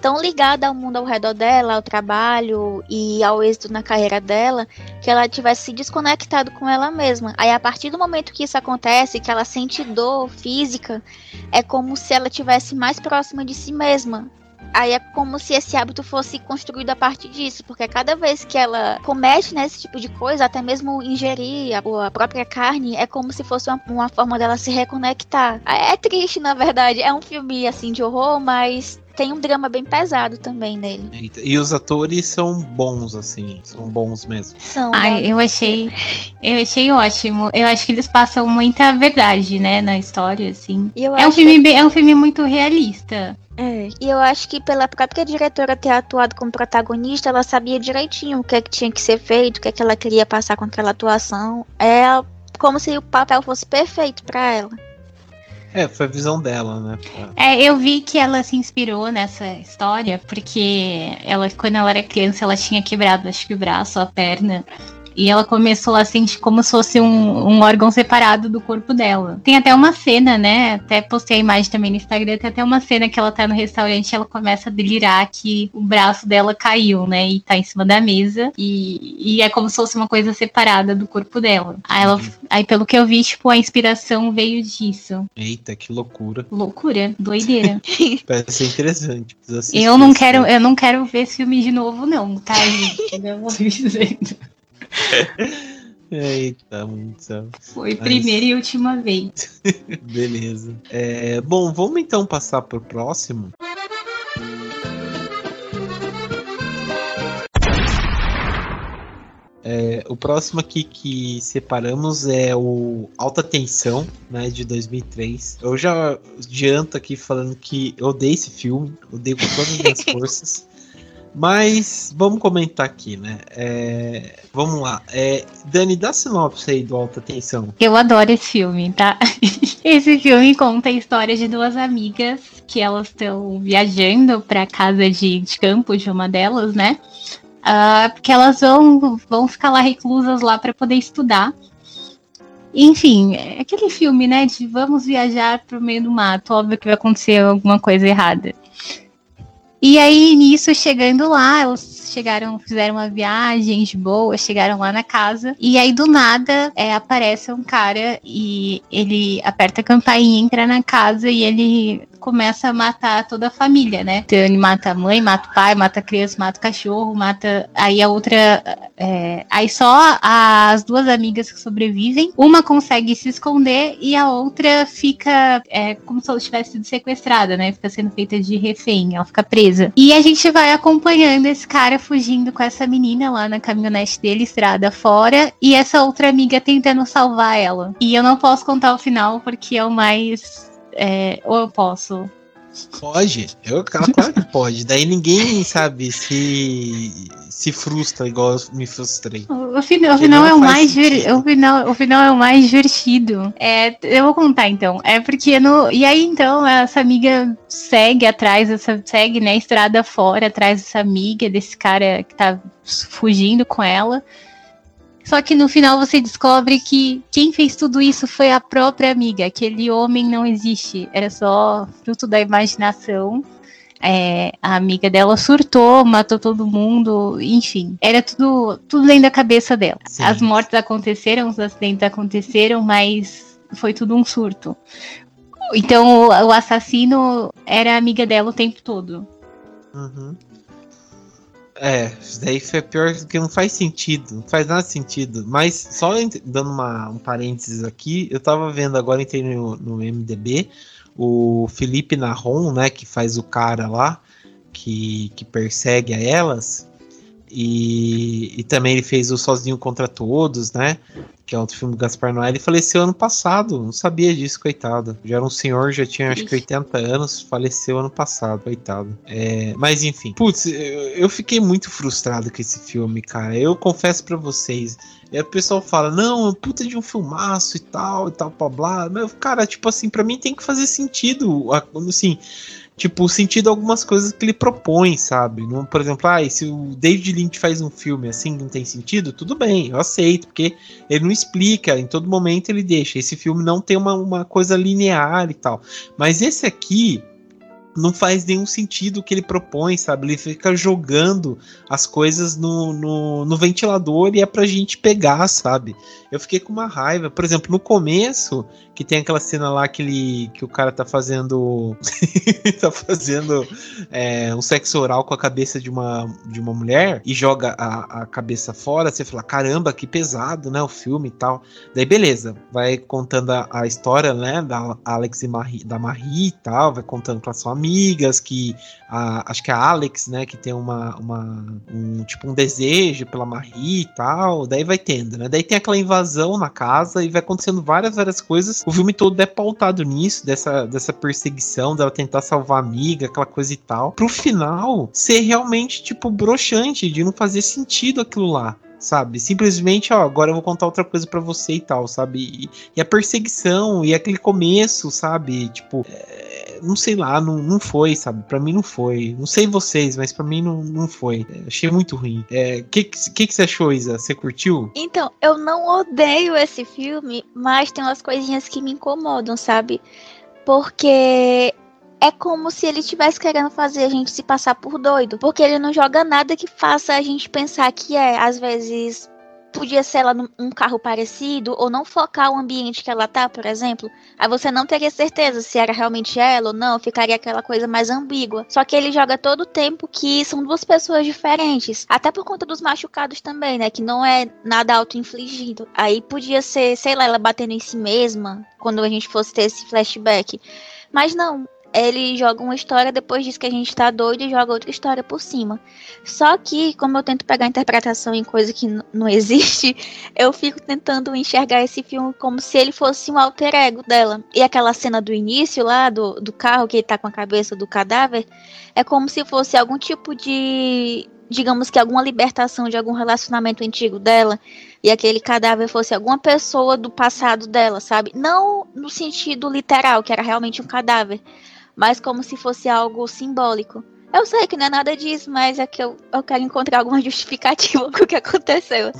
Speaker 3: tão ligada ao mundo ao redor dela, ao trabalho e ao êxito na carreira dela, que ela tivesse se desconectado com ela mesma. Aí a partir do momento que isso acontece, que ela sente dor física, é como se ela tivesse mais próxima de si mesma. Aí é como se esse hábito fosse construído a partir disso, porque cada vez que ela comete né, esse tipo de coisa, até mesmo ingerir a, a própria carne, é como se fosse uma, uma forma dela se reconectar. É, é triste, na verdade. É um filme assim de horror, mas tem um drama bem pesado também nele.
Speaker 1: E os atores são bons, assim, são bons mesmo.
Speaker 2: São. Ai, né? eu achei, eu achei ótimo. Eu acho que eles passam muita verdade, né, na história, assim. é um filme, que... é um filme muito realista.
Speaker 3: É. E eu acho que pela própria diretora ter atuado como protagonista, ela sabia direitinho o que, é que tinha que ser feito, o que, é que ela queria passar com aquela atuação. É como se o papel fosse perfeito para ela.
Speaker 1: É, foi a visão dela, né?
Speaker 2: É, eu vi que ela se inspirou nessa história, porque ela, quando ela era criança, ela tinha quebrado, acho que o braço, a perna. E ela começou a sentir como se fosse um, um, órgão separado do corpo dela. Tem até uma cena, né? Até postei a imagem também no Instagram. Tem até uma cena que ela tá no restaurante e ela começa a delirar que o braço dela caiu, né? E tá em cima da mesa. E, e é como se fosse uma coisa separada do corpo dela. Aí, ela, aí, pelo que eu vi, tipo, a inspiração veio disso.
Speaker 1: Eita, que loucura.
Speaker 2: Loucura, doideira. (laughs)
Speaker 1: Parece ser interessante.
Speaker 2: Eu não quero, eu não quero ver esse filme de novo, não, tá, (laughs) gente? Eu vou (laughs) dizendo.
Speaker 1: Eita, muito.
Speaker 2: Foi Mas... primeira e última vez. (laughs)
Speaker 1: Beleza. É, bom, vamos então passar pro próximo. É, o próximo aqui que separamos é o Alta Tensão, né, de 2003. Eu já adianto aqui falando que eu odeio esse filme, odeio com todas as minhas (laughs) forças. Mas vamos comentar aqui, né? É, vamos lá. É, Dani, dá sinopse aí do Alta Tensão.
Speaker 2: Eu adoro esse filme, tá? (laughs) esse filme conta a história de duas amigas que elas estão viajando para casa de, de campo de uma delas, né? Uh, porque elas vão, vão ficar lá reclusas lá para poder estudar. Enfim, é aquele filme, né? De vamos viajar pro meio do mato, óbvio que vai acontecer alguma coisa errada. E aí, nisso, chegando lá, elas chegaram, fizeram uma viagem de boa, chegaram lá na casa. E aí, do nada, é, aparece um cara e ele aperta a campainha, entra na casa e ele começa a matar toda a família, né? Ele mata a mãe, mata o pai, mata a criança, mata o cachorro, mata. Aí a outra. É... Aí só as duas amigas que sobrevivem, uma consegue se esconder e a outra fica é, como se ela tivesse sido sequestrada, né? Fica sendo feita de refém, ela fica presa. E a gente vai acompanhando esse cara fugindo com essa menina lá na caminhonete dele, estrada fora, e essa outra amiga tentando salvar ela. E eu não posso contar o final porque é o mais é, ou eu posso?
Speaker 1: Pode, eu, claro que pode. Daí ninguém, sabe, se se frustra igual eu me frustrei.
Speaker 2: O, final, o final é o mais o final, o final é o mais divertido. É, eu vou contar então. É porque no e aí então essa amiga segue atrás essa segue né estrada fora atrás dessa amiga desse cara que tá fugindo com ela. Só que no final você descobre que quem fez tudo isso foi a própria amiga. Aquele homem não existe. Era só fruto da imaginação. É, a amiga dela surtou, matou todo mundo, enfim. Era tudo, tudo dentro da cabeça dela. Sim. As mortes aconteceram, os acidentes aconteceram, mas foi tudo um surto. Então o, o assassino era a amiga dela o tempo todo.
Speaker 1: Uhum. É, isso daí foi pior que não faz sentido, não faz nada sentido. Mas só dando uma, um parênteses aqui, eu tava vendo agora, entrei no, no MDB, o Felipe Narron, né, que faz o cara lá, que, que persegue a elas, e, e também ele fez o Sozinho contra Todos, né? Que é outro filme do Gaspar Noé. Ele faleceu ano passado, não sabia disso, coitado. Já era um senhor, já tinha acho que 80 anos, faleceu ano passado, coitado. É, mas enfim, putz, eu, eu fiquei muito frustrado com esse filme, cara. Eu confesso para vocês. E o pessoal fala, não, é puta de um filmaço e tal, e tal, blá blá. Mas, cara, tipo assim, para mim tem que fazer sentido. Assim, tipo, sentido algumas coisas que ele propõe, sabe? Não, por exemplo, ah, se o David Lynch faz um filme assim não tem sentido, tudo bem, eu aceito, porque ele não explica, em todo momento ele deixa. Esse filme não tem uma, uma coisa linear e tal. Mas esse aqui, não faz nenhum sentido o que ele propõe, sabe? Ele fica jogando as coisas no, no, no, ventilador e é pra gente pegar, sabe? Eu fiquei com uma raiva. Por exemplo, no começo, que tem aquela cena lá que, ele, que o cara tá fazendo. (laughs) tá fazendo é, um sexo oral com a cabeça de uma, de uma mulher e joga a, a cabeça fora, você fala, caramba, que pesado, né? O filme e tal. Daí, beleza, vai contando a, a história, né? Da Alex e Marie, da Marie e tal, vai contando que elas são amigas, que a, acho que a Alex, né, que tem uma, uma um tipo um desejo pela Marie e tal, daí vai tendo, né? Daí tem aquela invasão na casa e vai acontecendo várias várias coisas. O filme todo é pautado nisso, dessa dessa perseguição, dela tentar salvar a amiga, aquela coisa e tal. Pro final ser realmente tipo broxante, de não fazer sentido aquilo lá sabe? Simplesmente, ó, agora eu vou contar outra coisa para você e tal, sabe? E, e, a perseguição e aquele começo, sabe? Tipo, é, não sei lá, não, não foi, sabe? Para mim não foi. Não sei vocês, mas para mim não, não foi. É, achei muito ruim. O é, que, que, que você achou, Isa? Você curtiu?
Speaker 3: Então, eu não odeio esse filme, mas tem umas coisinhas que me incomodam, sabe? Porque é como se ele estivesse querendo fazer a gente se passar por doido. Porque ele não joga nada que faça a gente pensar que é, às vezes, podia ser ela num carro parecido, ou não focar o ambiente que ela tá, por exemplo. Aí você não teria certeza se era realmente ela ou não, ficaria aquela coisa mais ambígua. Só que ele joga todo o tempo que são duas pessoas diferentes. Até por conta dos machucados também, né? Que não é nada auto-infligido. Aí podia ser, sei lá, ela batendo em si mesma, quando a gente fosse ter esse flashback. Mas não, ele joga uma história, depois diz que a gente tá doido e joga outra história por cima. Só que, como eu tento pegar interpretação em coisa que não existe, (laughs) eu fico tentando enxergar esse filme como se ele fosse um alter ego dela. E aquela cena do início lá, do, do carro, que ele tá com a cabeça do cadáver, é como se fosse algum tipo de. Digamos que alguma libertação de algum relacionamento antigo dela e aquele cadáver fosse alguma pessoa do passado dela, sabe? Não no sentido literal, que era realmente um cadáver, mas como se fosse algo simbólico. Eu sei que não é nada disso, mas é que eu, eu quero encontrar alguma (laughs) justificativa com o que aconteceu.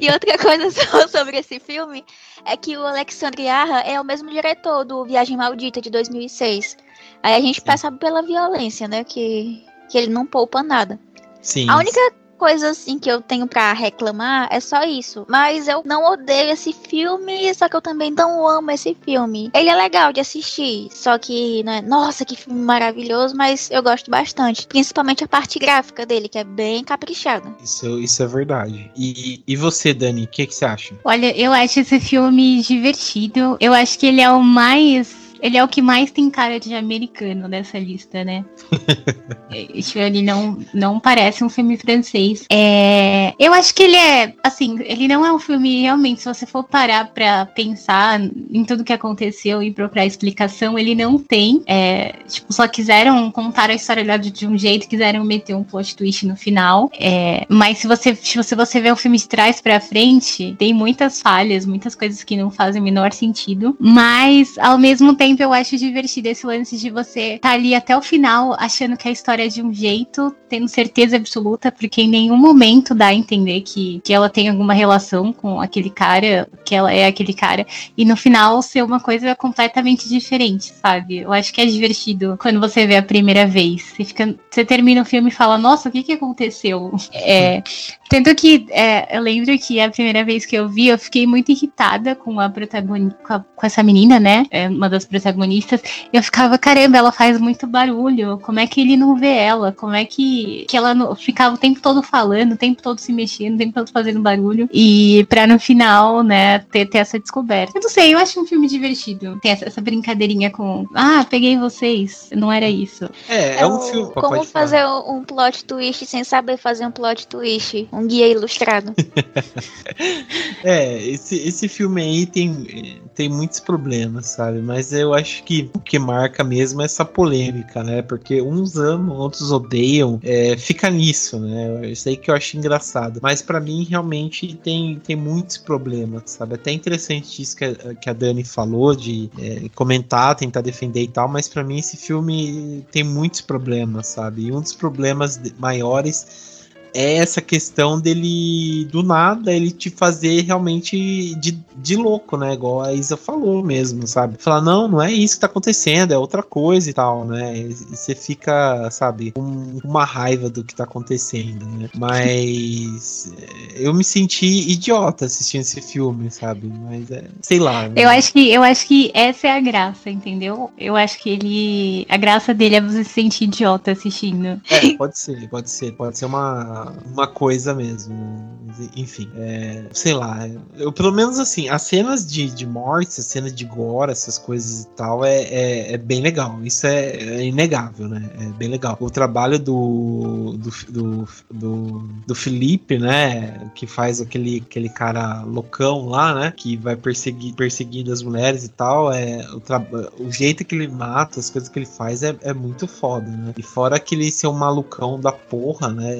Speaker 3: E outra coisa (laughs) sobre esse filme é que o Alexandre Arra é o mesmo diretor do Viagem Maldita de 2006. Aí a gente percebe pela violência, né? Que, que ele não poupa nada.
Speaker 1: Sim.
Speaker 3: A única coisa assim que eu tenho para reclamar é só isso. Mas eu não odeio esse filme, só que eu também não amo esse filme. Ele é legal de assistir, só que, né, nossa, que filme maravilhoso, mas eu gosto bastante. Principalmente a parte gráfica dele, que é bem caprichada.
Speaker 1: Isso, isso é verdade. E, e você, Dani, o que, que você acha?
Speaker 2: Olha, eu acho esse filme divertido. Eu acho que ele é o mais ele é o que mais tem cara de americano nessa lista, né? (laughs) ele não, não parece um filme francês. É, eu acho que ele é, assim, ele não é um filme realmente, se você for parar pra pensar em tudo que aconteceu e procurar explicação, ele não tem. É, tipo, só quiseram contar a história de um jeito, quiseram meter um plot twist no final. É, mas se você, se você, você vê o filme de trás pra frente, tem muitas falhas, muitas coisas que não fazem o menor sentido. Mas, ao mesmo tempo, eu acho divertido esse lance de você estar tá ali até o final achando que a história é de um jeito, tendo certeza absoluta, porque em nenhum momento dá a entender que, que ela tem alguma relação com aquele cara, que ela é aquele cara, e no final ser uma coisa completamente diferente, sabe? Eu acho que é divertido quando você vê a primeira vez. Você, fica, você termina o filme e fala, nossa, o que, que aconteceu? É, tanto que é, eu lembro que a primeira vez que eu vi, eu fiquei muito irritada com a protagonista, com, com, essa menina, né? É uma das protagonistas. Eu ficava, caramba, ela faz muito barulho. Como é que ele não vê ela? Como é que, que ela não, ficava o tempo todo falando, o tempo todo se mexendo, o tempo todo fazendo barulho. E pra no final, né, ter, ter essa descoberta. Eu não sei, eu acho um filme divertido. Tem essa, essa brincadeirinha com, ah, peguei vocês. Não era isso.
Speaker 1: É, é, é um filme.
Speaker 3: Como fazer um plot twist sem saber fazer um plot twist? Um um guia ilustrado. (laughs)
Speaker 1: é, esse, esse filme aí tem, tem muitos problemas, sabe? Mas eu acho que o que marca mesmo é essa polêmica, né? Porque uns amam, outros odeiam. É, fica nisso, né? Isso aí que eu acho engraçado. Mas para mim, realmente, tem, tem muitos problemas, sabe? Até interessante isso que a, que a Dani falou, de é, comentar, tentar defender e tal. Mas para mim, esse filme tem muitos problemas, sabe? E um dos problemas maiores é essa questão dele, do nada, ele te fazer realmente de, de louco, né? Igual a Isa falou mesmo, sabe? Falar, não, não é isso que tá acontecendo, é outra coisa e tal, né? E você fica, sabe, com uma raiva do que tá acontecendo, né? Mas eu me senti idiota assistindo esse filme, sabe? Mas é, sei lá.
Speaker 2: Né? Eu acho que eu acho que essa é a graça, entendeu? Eu acho que ele. A graça dele é você se sentir idiota assistindo.
Speaker 1: É, pode ser, pode ser. Pode ser uma, uma coisa mesmo. Enfim, é, sei lá. Eu, pelo menos assim, as cenas de, de morte, as cenas de gore, essas coisas e tal, é, é, é bem legal. Isso é, é, inegável, né? É bem legal. O trabalho do, do, do, do, do Felipe, né? Que faz aquele, aquele cara loucão lá, né? Que vai perseguir, perseguindo as mulheres e tal. É, o, o jeito que ele mata, as coisas que ele faz é, é muito foda, né? E fora aquele ser um malucão da porra, né?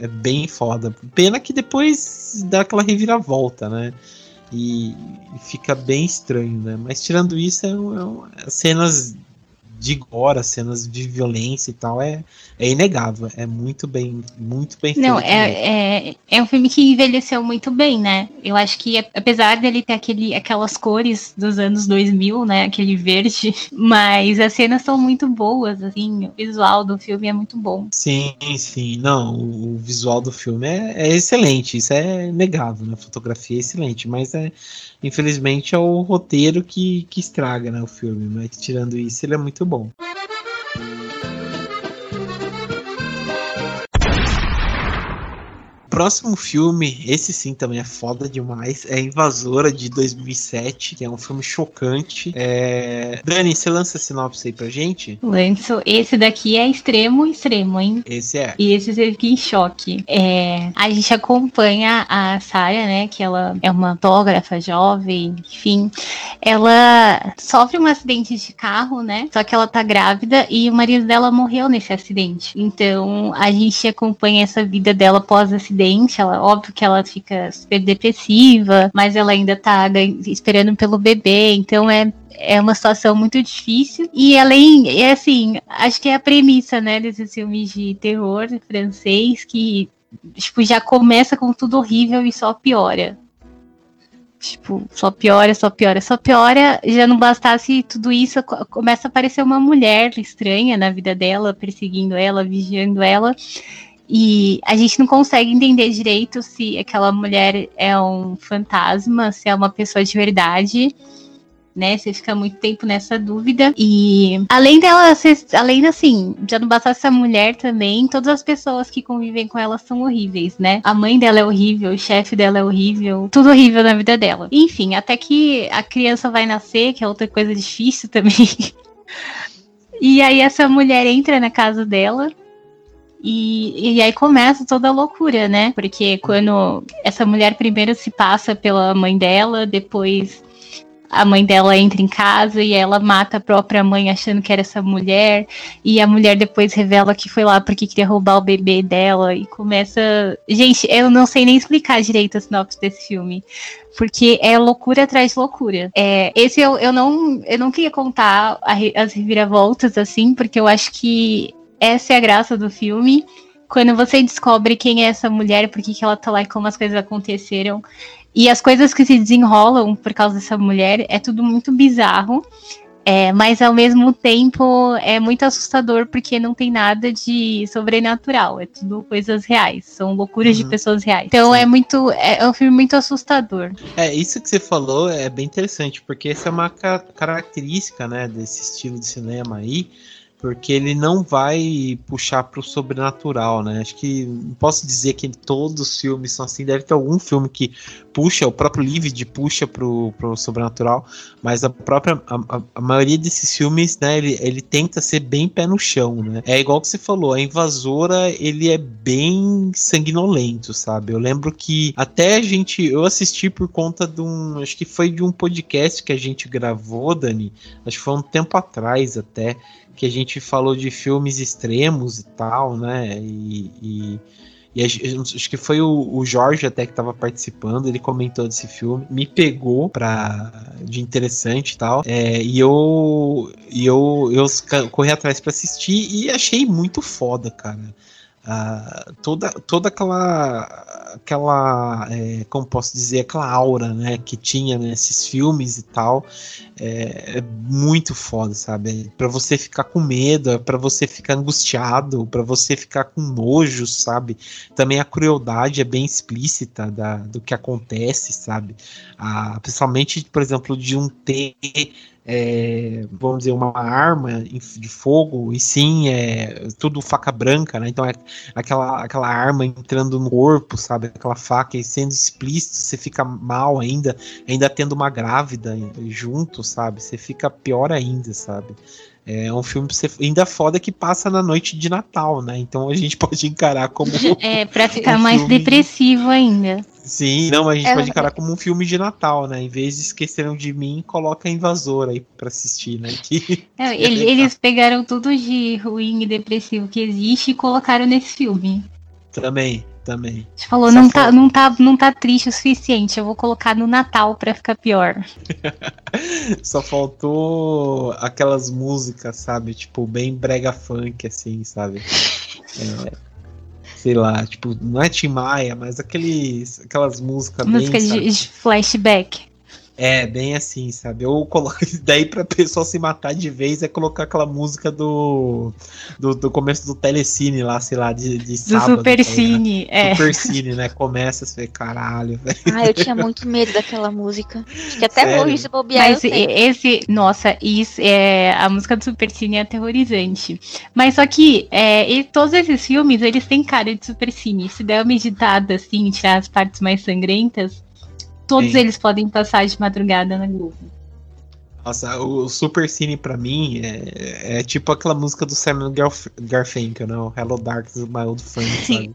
Speaker 1: É, é bem foda. Pena que depois dá aquela reviravolta, né? E, fica bem estranho, né? Mas tirando isso, é, é, cenas de gore, cenas de violência e tal, é, é inegável. É muito bem, muito bem
Speaker 2: feito. Não, é, é, é um filme que envelheceu muito bem, né? Eu acho que, apesar dele ter aquele, aquelas cores dos anos 2000, né? Aquele verde, (laughs) mas as cenas são muito boas, assim. O visual do filme é muito bom.
Speaker 1: Sim, sim. Não, o, o visual do filme é, é excelente. Isso é inegável, né? A fotografia é excelente, mas é infelizmente é o roteiro que, que estraga né, o filme, mas tirando isso, ele é muito bom. Próximo filme, esse sim também é foda demais, é Invasora de 2007, que é um filme chocante. É... Dani, você lança a sinopse aí pra gente?
Speaker 2: Lanço. Esse daqui é extremo, extremo, hein?
Speaker 1: Esse é.
Speaker 2: E esse você fica em choque. É... A gente acompanha a Sarah, né, que ela é uma fotógrafa jovem, enfim. Ela sofre um acidente de carro, né? Só que ela tá grávida e o marido dela morreu nesse acidente. Então, a gente acompanha essa vida dela pós-acidente ela, óbvio que ela fica super depressiva, mas ela ainda tá esperando pelo bebê, então é é uma situação muito difícil. E além, é assim, acho que é a premissa, né, desses filmes de terror francês que tipo, já começa com tudo horrível e só piora. Tipo, só piora, só piora, só piora. Já não bastasse tudo isso, começa a aparecer uma mulher estranha na vida dela, perseguindo ela, vigiando ela. E a gente não consegue entender direito se aquela mulher é um fantasma, se é uma pessoa de verdade. Né, você fica muito tempo nessa dúvida. E além dela ser, além assim, já não bastasse essa mulher também, todas as pessoas que convivem com ela são horríveis, né? A mãe dela é horrível, o chefe dela é horrível, tudo horrível na vida dela. Enfim, até que a criança vai nascer, que é outra coisa difícil também. (laughs) e aí essa mulher entra na casa dela e, e aí começa toda a loucura, né? Porque quando essa mulher primeiro se passa pela mãe dela, depois a mãe dela entra em casa e ela mata a própria mãe achando que era essa mulher. E a mulher depois revela que foi lá porque queria roubar o bebê dela. E começa. Gente, eu não sei nem explicar direito a sinopse desse filme. Porque é loucura atrás de loucura. É, esse eu, eu, não, eu não queria contar a, as reviravoltas assim, porque eu acho que essa é a graça do filme. Quando você descobre quem é essa mulher, por que, que ela tá lá e como as coisas aconteceram. E as coisas que se desenrolam por causa dessa mulher é tudo muito bizarro. É, mas ao mesmo tempo é muito assustador porque não tem nada de sobrenatural, é tudo coisas reais, são loucuras uhum. de pessoas reais. Então Sim. é muito é, é, um filme muito assustador.
Speaker 1: É, isso que você falou é bem interessante, porque essa é uma ca característica, né, desse estilo de cinema aí porque ele não vai puxar para o sobrenatural, né? Acho que não posso dizer que todos os filmes são assim, deve ter algum filme que puxa, o próprio Livid puxa para o sobrenatural, mas a própria a, a, maioria desses filmes, né, ele, ele tenta ser bem pé no chão, né? É igual que você falou, a Invasora, ele é bem sanguinolento, sabe? Eu lembro que até a gente, eu assisti por conta de um, acho que foi de um podcast que a gente gravou, Dani, acho que foi um tempo atrás até, que a gente falou de filmes extremos e tal, né? E, e, e acho que foi o, o Jorge até que estava participando, ele comentou desse filme, me pegou pra, de interessante e tal, é, e eu, e eu, eu corri atrás para assistir e achei muito foda, cara. Uh, toda, toda aquela, aquela é, como posso dizer, aquela aura, né, que tinha nesses filmes e tal, é, é muito foda, sabe? É para você ficar com medo, é para você ficar angustiado, para você ficar com nojo, sabe? Também a crueldade é bem explícita da, do que acontece, sabe? Ah, principalmente, por exemplo, de um ter é, vamos dizer, uma arma de fogo, e sim é tudo faca branca, né? Então é aquela, aquela arma entrando no corpo, sabe? Aquela faca e sendo explícito, você fica mal ainda, ainda tendo uma grávida junto, sabe? Você fica pior ainda, sabe? É um filme ainda foda que passa na noite de Natal, né? Então a gente (laughs) pode encarar como. (laughs)
Speaker 2: É, pra ficar um mais filme... depressivo ainda.
Speaker 1: Sim, não, mas a gente é, pode encarar como um filme de Natal, né? Em vez de esqueceram de mim, coloca a invasora aí pra assistir, né? Que...
Speaker 2: É, (laughs) eles pegaram tudo de ruim e depressivo que existe e colocaram nesse filme.
Speaker 1: Também, também.
Speaker 2: A gente falou, não tá, não, tá, não tá triste o suficiente, eu vou colocar no Natal pra ficar pior. (laughs)
Speaker 1: Só faltou aquelas músicas, sabe? Tipo, bem brega funk, assim, sabe? (laughs) É, sei lá, tipo, não é Tim Maia, mas aqueles, aquelas músicas
Speaker 2: Música bem, de, de flashback.
Speaker 1: É, bem assim, sabe? Ou coloca. Daí pra pessoa se matar de vez é colocar aquela música do. Do, do começo do telecine lá, sei lá, de, de sábado.
Speaker 2: Do Supercine,
Speaker 1: tá é. Supercine, né? Começa a ser caralho, velho.
Speaker 3: Ah, eu tinha muito medo daquela música. Acho que até Sério? hoje se bobear.
Speaker 2: Mas esse. Nossa, isso é. A música do Supercine é aterrorizante. Mas só que é, e todos esses filmes, eles têm cara de Supercine. Se der uma editada, assim, tirar as partes mais sangrentas Todos Sim. eles podem passar de madrugada na Globo.
Speaker 1: Nossa, o Super Cine pra mim é, é tipo aquela música do Simon Garfunkel, não? Né? Hello Darkness, My Old Friend, Sim. sabe?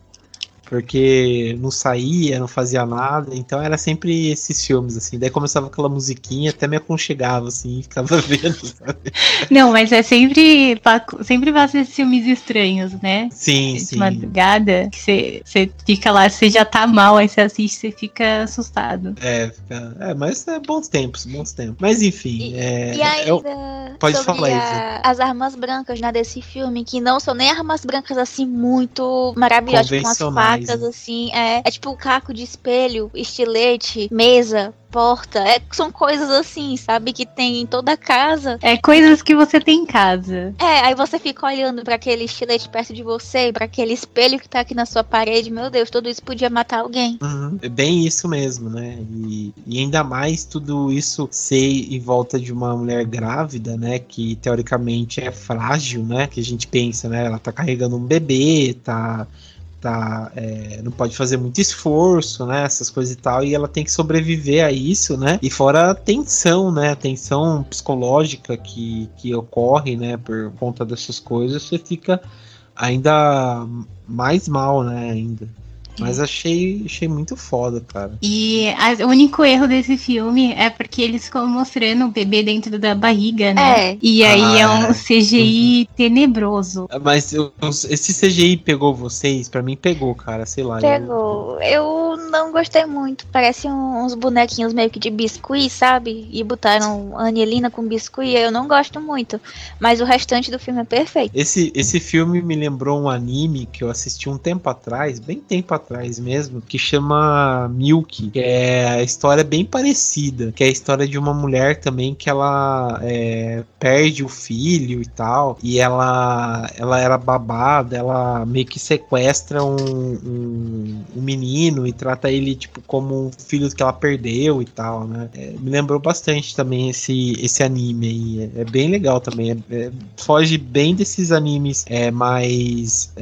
Speaker 1: Porque não saía, não fazia nada, então era sempre esses filmes, assim. Daí começava aquela musiquinha, até me aconchegava, assim, (laughs) ficava vendo, sabe?
Speaker 2: Não, mas é sempre, sempre passa esses filmes estranhos, né?
Speaker 1: Sim,
Speaker 2: de
Speaker 1: sim.
Speaker 2: madrugada, que você fica lá, você já tá mal, aí você assiste, você fica assustado.
Speaker 1: É, fica, é, mas é bons tempos, bons tempos. Mas enfim,
Speaker 3: e,
Speaker 1: é,
Speaker 3: e ainda eu,
Speaker 1: pode falar isso.
Speaker 3: As armas brancas, né, desse filme, que não são nem armas brancas, assim, muito maravilhosas, com as facas, assim, é, é tipo um caco de espelho, estilete, mesa, porta. É, são coisas assim, sabe? Que tem em toda casa.
Speaker 2: É coisas que você tem em casa.
Speaker 3: É, aí você fica olhando para aquele estilete perto de você, para aquele espelho que tá aqui na sua parede. Meu Deus, tudo isso podia matar alguém.
Speaker 1: Uhum, é bem isso mesmo, né? E, e ainda mais tudo isso ser em volta de uma mulher grávida, né? Que teoricamente é frágil, né? Que a gente pensa, né? Ela tá carregando um bebê, tá tá, é, não pode fazer muito esforço, né? Essas coisas e tal, e ela tem que sobreviver a isso, né? E fora a tensão, né? A tensão psicológica que, que ocorre, né? Por conta dessas coisas, você fica ainda mais mal, né? Ainda. Mas achei, achei muito foda, cara.
Speaker 2: E a, o único erro desse filme é porque eles ficam mostrando o bebê dentro da barriga, né? É. E aí ah, é um é. CGI uhum. tenebroso.
Speaker 1: Mas eu, esse CGI pegou vocês? Para mim pegou, cara, sei lá.
Speaker 3: Pegou. Eu, eu não gostei muito. Parece uns bonequinhos meio que de biscuit, sabe? E botaram Angelina com biscuit. Eu não gosto muito. Mas o restante do filme é perfeito.
Speaker 1: Esse, esse filme me lembrou um anime que eu assisti um tempo atrás, bem tempo atrás atrás mesmo, que chama Milk, que é a história bem parecida, que é a história de uma mulher também que ela é, perde o filho e tal, e ela, ela era babada, ela meio que sequestra um, um, um menino e trata ele tipo como um filho que ela perdeu e tal, né? É, me lembrou bastante também esse, esse anime aí, é, é bem legal também, é, é, foge bem desses animes é, mais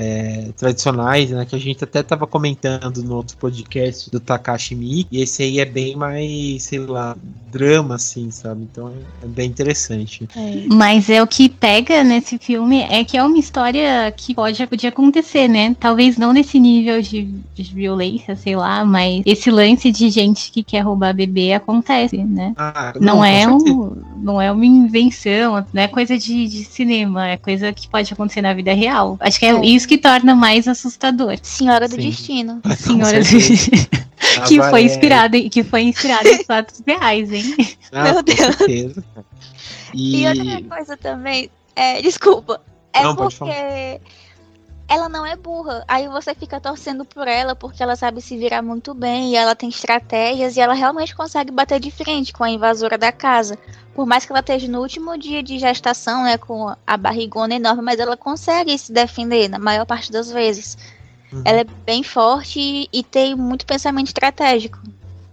Speaker 1: tradicionais, né? Que a gente até tava comentando comentando no outro podcast do Takashi Miike, e esse aí é bem mais, sei lá, drama, assim, sabe? Então é bem interessante.
Speaker 2: É. Mas é o que pega nesse filme é que é uma história que pode podia acontecer, né? Talvez não nesse nível de, de violência, sei lá, mas esse lance de gente que quer roubar bebê acontece, né? Ah, não, não é um, não é uma invenção, não é coisa de, de, cinema, é coisa que pode acontecer na vida real. Acho que é, é. isso que torna mais assustador.
Speaker 3: Senhora do Sim. Destino. (laughs)
Speaker 2: Senhora que foi inspirado em, que foi inspirado em fatos reais, hein?
Speaker 3: Ah, Meu Deus. E... e... outra coisa também, é, desculpa, é Não, porque ela não é burra. Aí você fica torcendo por ela porque ela sabe se virar muito bem e ela tem estratégias e ela realmente consegue bater de frente com a invasora da casa. Por mais que ela esteja no último dia de gestação, né, com a barrigona enorme, mas ela consegue se defender na maior parte das vezes. Uhum. Ela é bem forte e, e tem muito pensamento estratégico.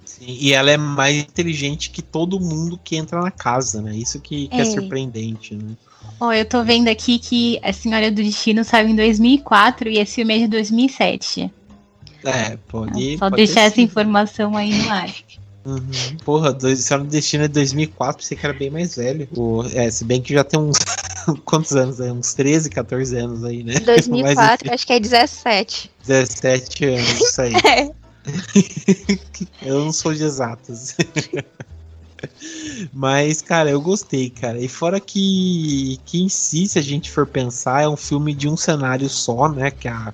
Speaker 1: Sim, e ela é mais inteligente que todo mundo que entra na casa, né? Isso que, que é. é surpreendente, né?
Speaker 2: Ó, oh, eu tô vendo aqui que A Senhora do Destino saiu em 2004 e esse filme é de 2007.
Speaker 1: É, pode.
Speaker 2: Só pode deixar essa informação aí no ar.
Speaker 1: Uhum. Porra, dois, Senhora do Destino é de 2004, pensei que era bem mais velho. O, é, se bem que já tem uns. (laughs) Quantos anos aí? Uns 13, 14 anos aí, né? (laughs)
Speaker 3: 2004, Mas, acho que é 17.
Speaker 1: 17 anos, isso aí. é. (laughs) eu não sou de exatas. Mas, cara, eu gostei, cara. E fora que, que em si, se a gente for pensar, é um filme de um cenário só, né? Que a,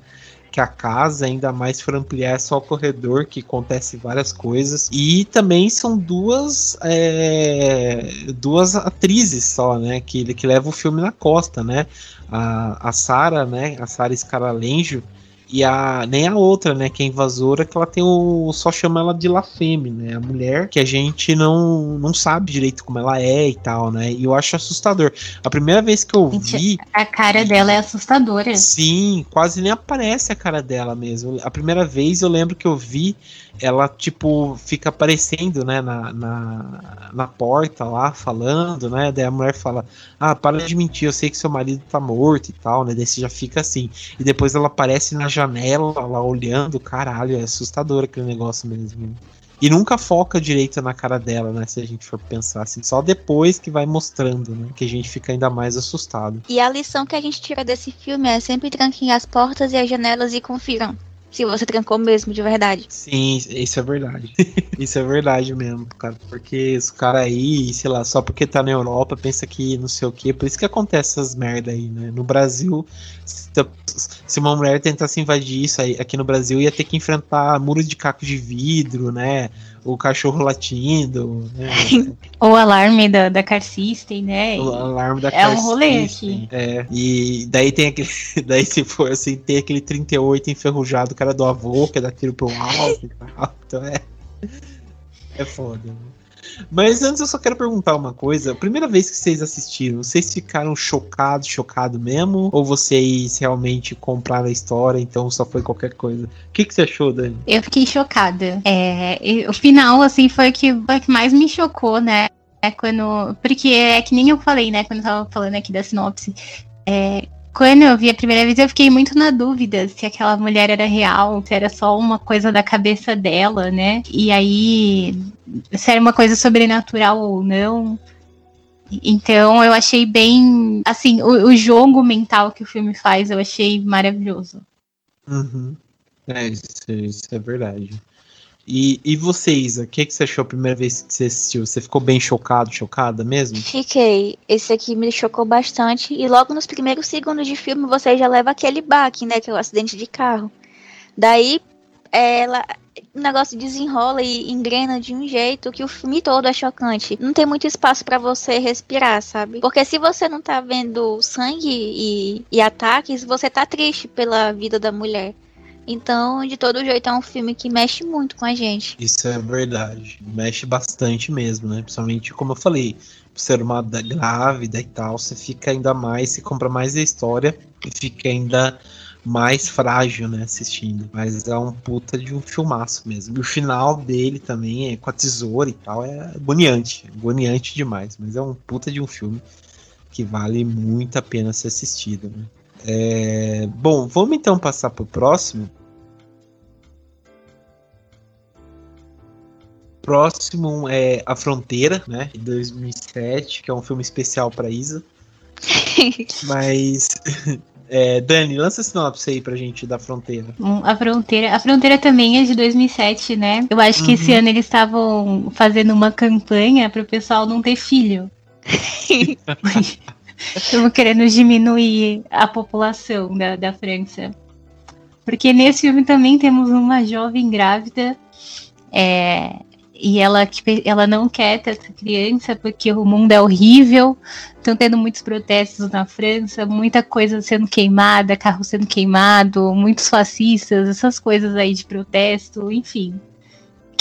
Speaker 1: que a casa, ainda mais for ampliar, é só o corredor, que acontece várias coisas. E também são duas é, duas atrizes só, né? Que, que levam o filme na costa, né? A, a Sara, né? A Sara Scaralenjo e a, nem a outra, né, que é invasora, que ela tem o. só chama ela de La Femme, né? A mulher que a gente não, não sabe direito como ela é e tal, né? E eu acho assustador. A primeira vez que eu vi.
Speaker 2: A cara dela é assustadora.
Speaker 1: Sim, quase nem aparece a cara dela mesmo. A primeira vez eu lembro que eu vi ela, tipo, fica aparecendo, né, na, na, na, porta lá, falando, né, daí a mulher fala, ah, para de mentir, eu sei que seu marido tá morto e tal, né, daí você já fica assim, e depois ela aparece na janela lá olhando, caralho, é assustador aquele negócio mesmo. E nunca foca direito na cara dela, né? Se a gente for pensar assim. Só depois que vai mostrando, né? Que a gente fica ainda mais assustado.
Speaker 3: E a lição que a gente tira desse filme é sempre tranquem as portas e as janelas e confiram se você trancou mesmo, de verdade.
Speaker 1: Sim, isso é verdade. (laughs) isso é verdade mesmo, cara. Porque os caras aí, sei lá, só porque tá na Europa, pensa que não sei o quê. Por isso que acontece essas merda aí, né? No Brasil, se uma mulher tentasse invadir isso aí, aqui no Brasil, ia ter que enfrentar muros de caco de vidro, né? O cachorro latindo. Né? (laughs)
Speaker 2: o alarme da, da Car System, né?
Speaker 1: O alarme da
Speaker 2: é Car um rolê aqui.
Speaker 1: É. E daí tem aquele. (laughs) Daí, se for assim, tem aquele 38 enferrujado, cara do avô, que dá tiro pro alto e tal. Então é. É foda. Mas antes eu só quero perguntar uma coisa. Primeira vez que vocês assistiram, vocês ficaram chocados, chocados mesmo? Ou vocês realmente compraram a história, então só foi qualquer coisa? O que, que você achou, Dani?
Speaker 2: Eu fiquei chocada. É, o final, assim, foi o que, foi que mais me chocou, né? É quando. Porque é que nem eu falei, né? Quando eu tava falando aqui da sinopse. É, quando eu vi a primeira vez, eu fiquei muito na dúvida se aquela mulher era real, se era só uma coisa da cabeça dela, né? E aí, se era uma coisa sobrenatural ou não. Então, eu achei bem. Assim, o, o jogo mental que o filme faz, eu achei maravilhoso.
Speaker 1: Uhum. É, isso, isso é verdade. E, e você, Isa, o que, que você achou a primeira vez que você assistiu? Você ficou bem chocado, chocada mesmo?
Speaker 3: Fiquei. Esse aqui me chocou bastante. E logo nos primeiros segundos de filme você já leva aquele baque, né? Que é o acidente de carro. Daí ela, o negócio desenrola e engrena de um jeito que o filme todo é chocante. Não tem muito espaço para você respirar, sabe? Porque se você não tá vendo sangue e, e ataques, você tá triste pela vida da mulher. Então, de todo jeito, é um filme que mexe muito com a gente.
Speaker 1: Isso é verdade. Mexe bastante mesmo, né? Principalmente, como eu falei, ser uma grávida e tal, você fica ainda mais, você compra mais a história e fica ainda mais frágil, né, assistindo. Mas é um puta de um filmaço mesmo. E o final dele também é com a tesoura e tal, é agoniante. Agoniante demais. Mas é um puta de um filme que vale muito a pena ser assistido, né? É, bom, vamos então passar para o próximo. Próximo é A Fronteira, né? De 2007, que é um filme especial para Isa. (laughs) Mas (laughs) É, Dani, lança esse sinopse aí pra gente da Fronteira.
Speaker 2: A Fronteira, a Fronteira também é de 2007, né? Eu acho que uhum. esse ano eles estavam fazendo uma campanha pro pessoal não ter filho. (laughs) Estamos querendo diminuir a população da, da França. Porque nesse filme também temos uma jovem grávida. É, e ela, ela não quer ter essa criança porque o mundo é horrível. Estão tendo muitos protestos na França, muita coisa sendo queimada, carro sendo queimado, muitos fascistas, essas coisas aí de protesto, enfim.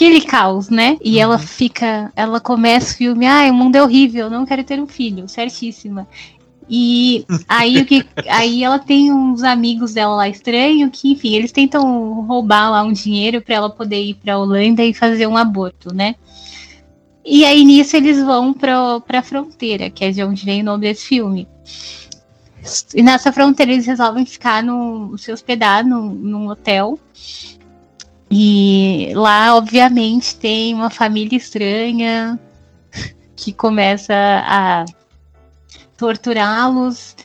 Speaker 2: Aquele caos, né? E uhum. ela fica. Ela começa o filme, ai, o mundo é horrível, não quero ter um filho, certíssima. E (laughs) aí o que aí ela tem uns amigos dela lá estranho que, enfim, eles tentam roubar lá um dinheiro para ela poder ir para Holanda e fazer um aborto, né? E aí nisso eles vão para a fronteira, que é de onde vem o nome desse filme. E nessa fronteira eles resolvem ficar no se hospedar no, num hotel. E lá, obviamente, tem uma família estranha (laughs) que começa a torturá-los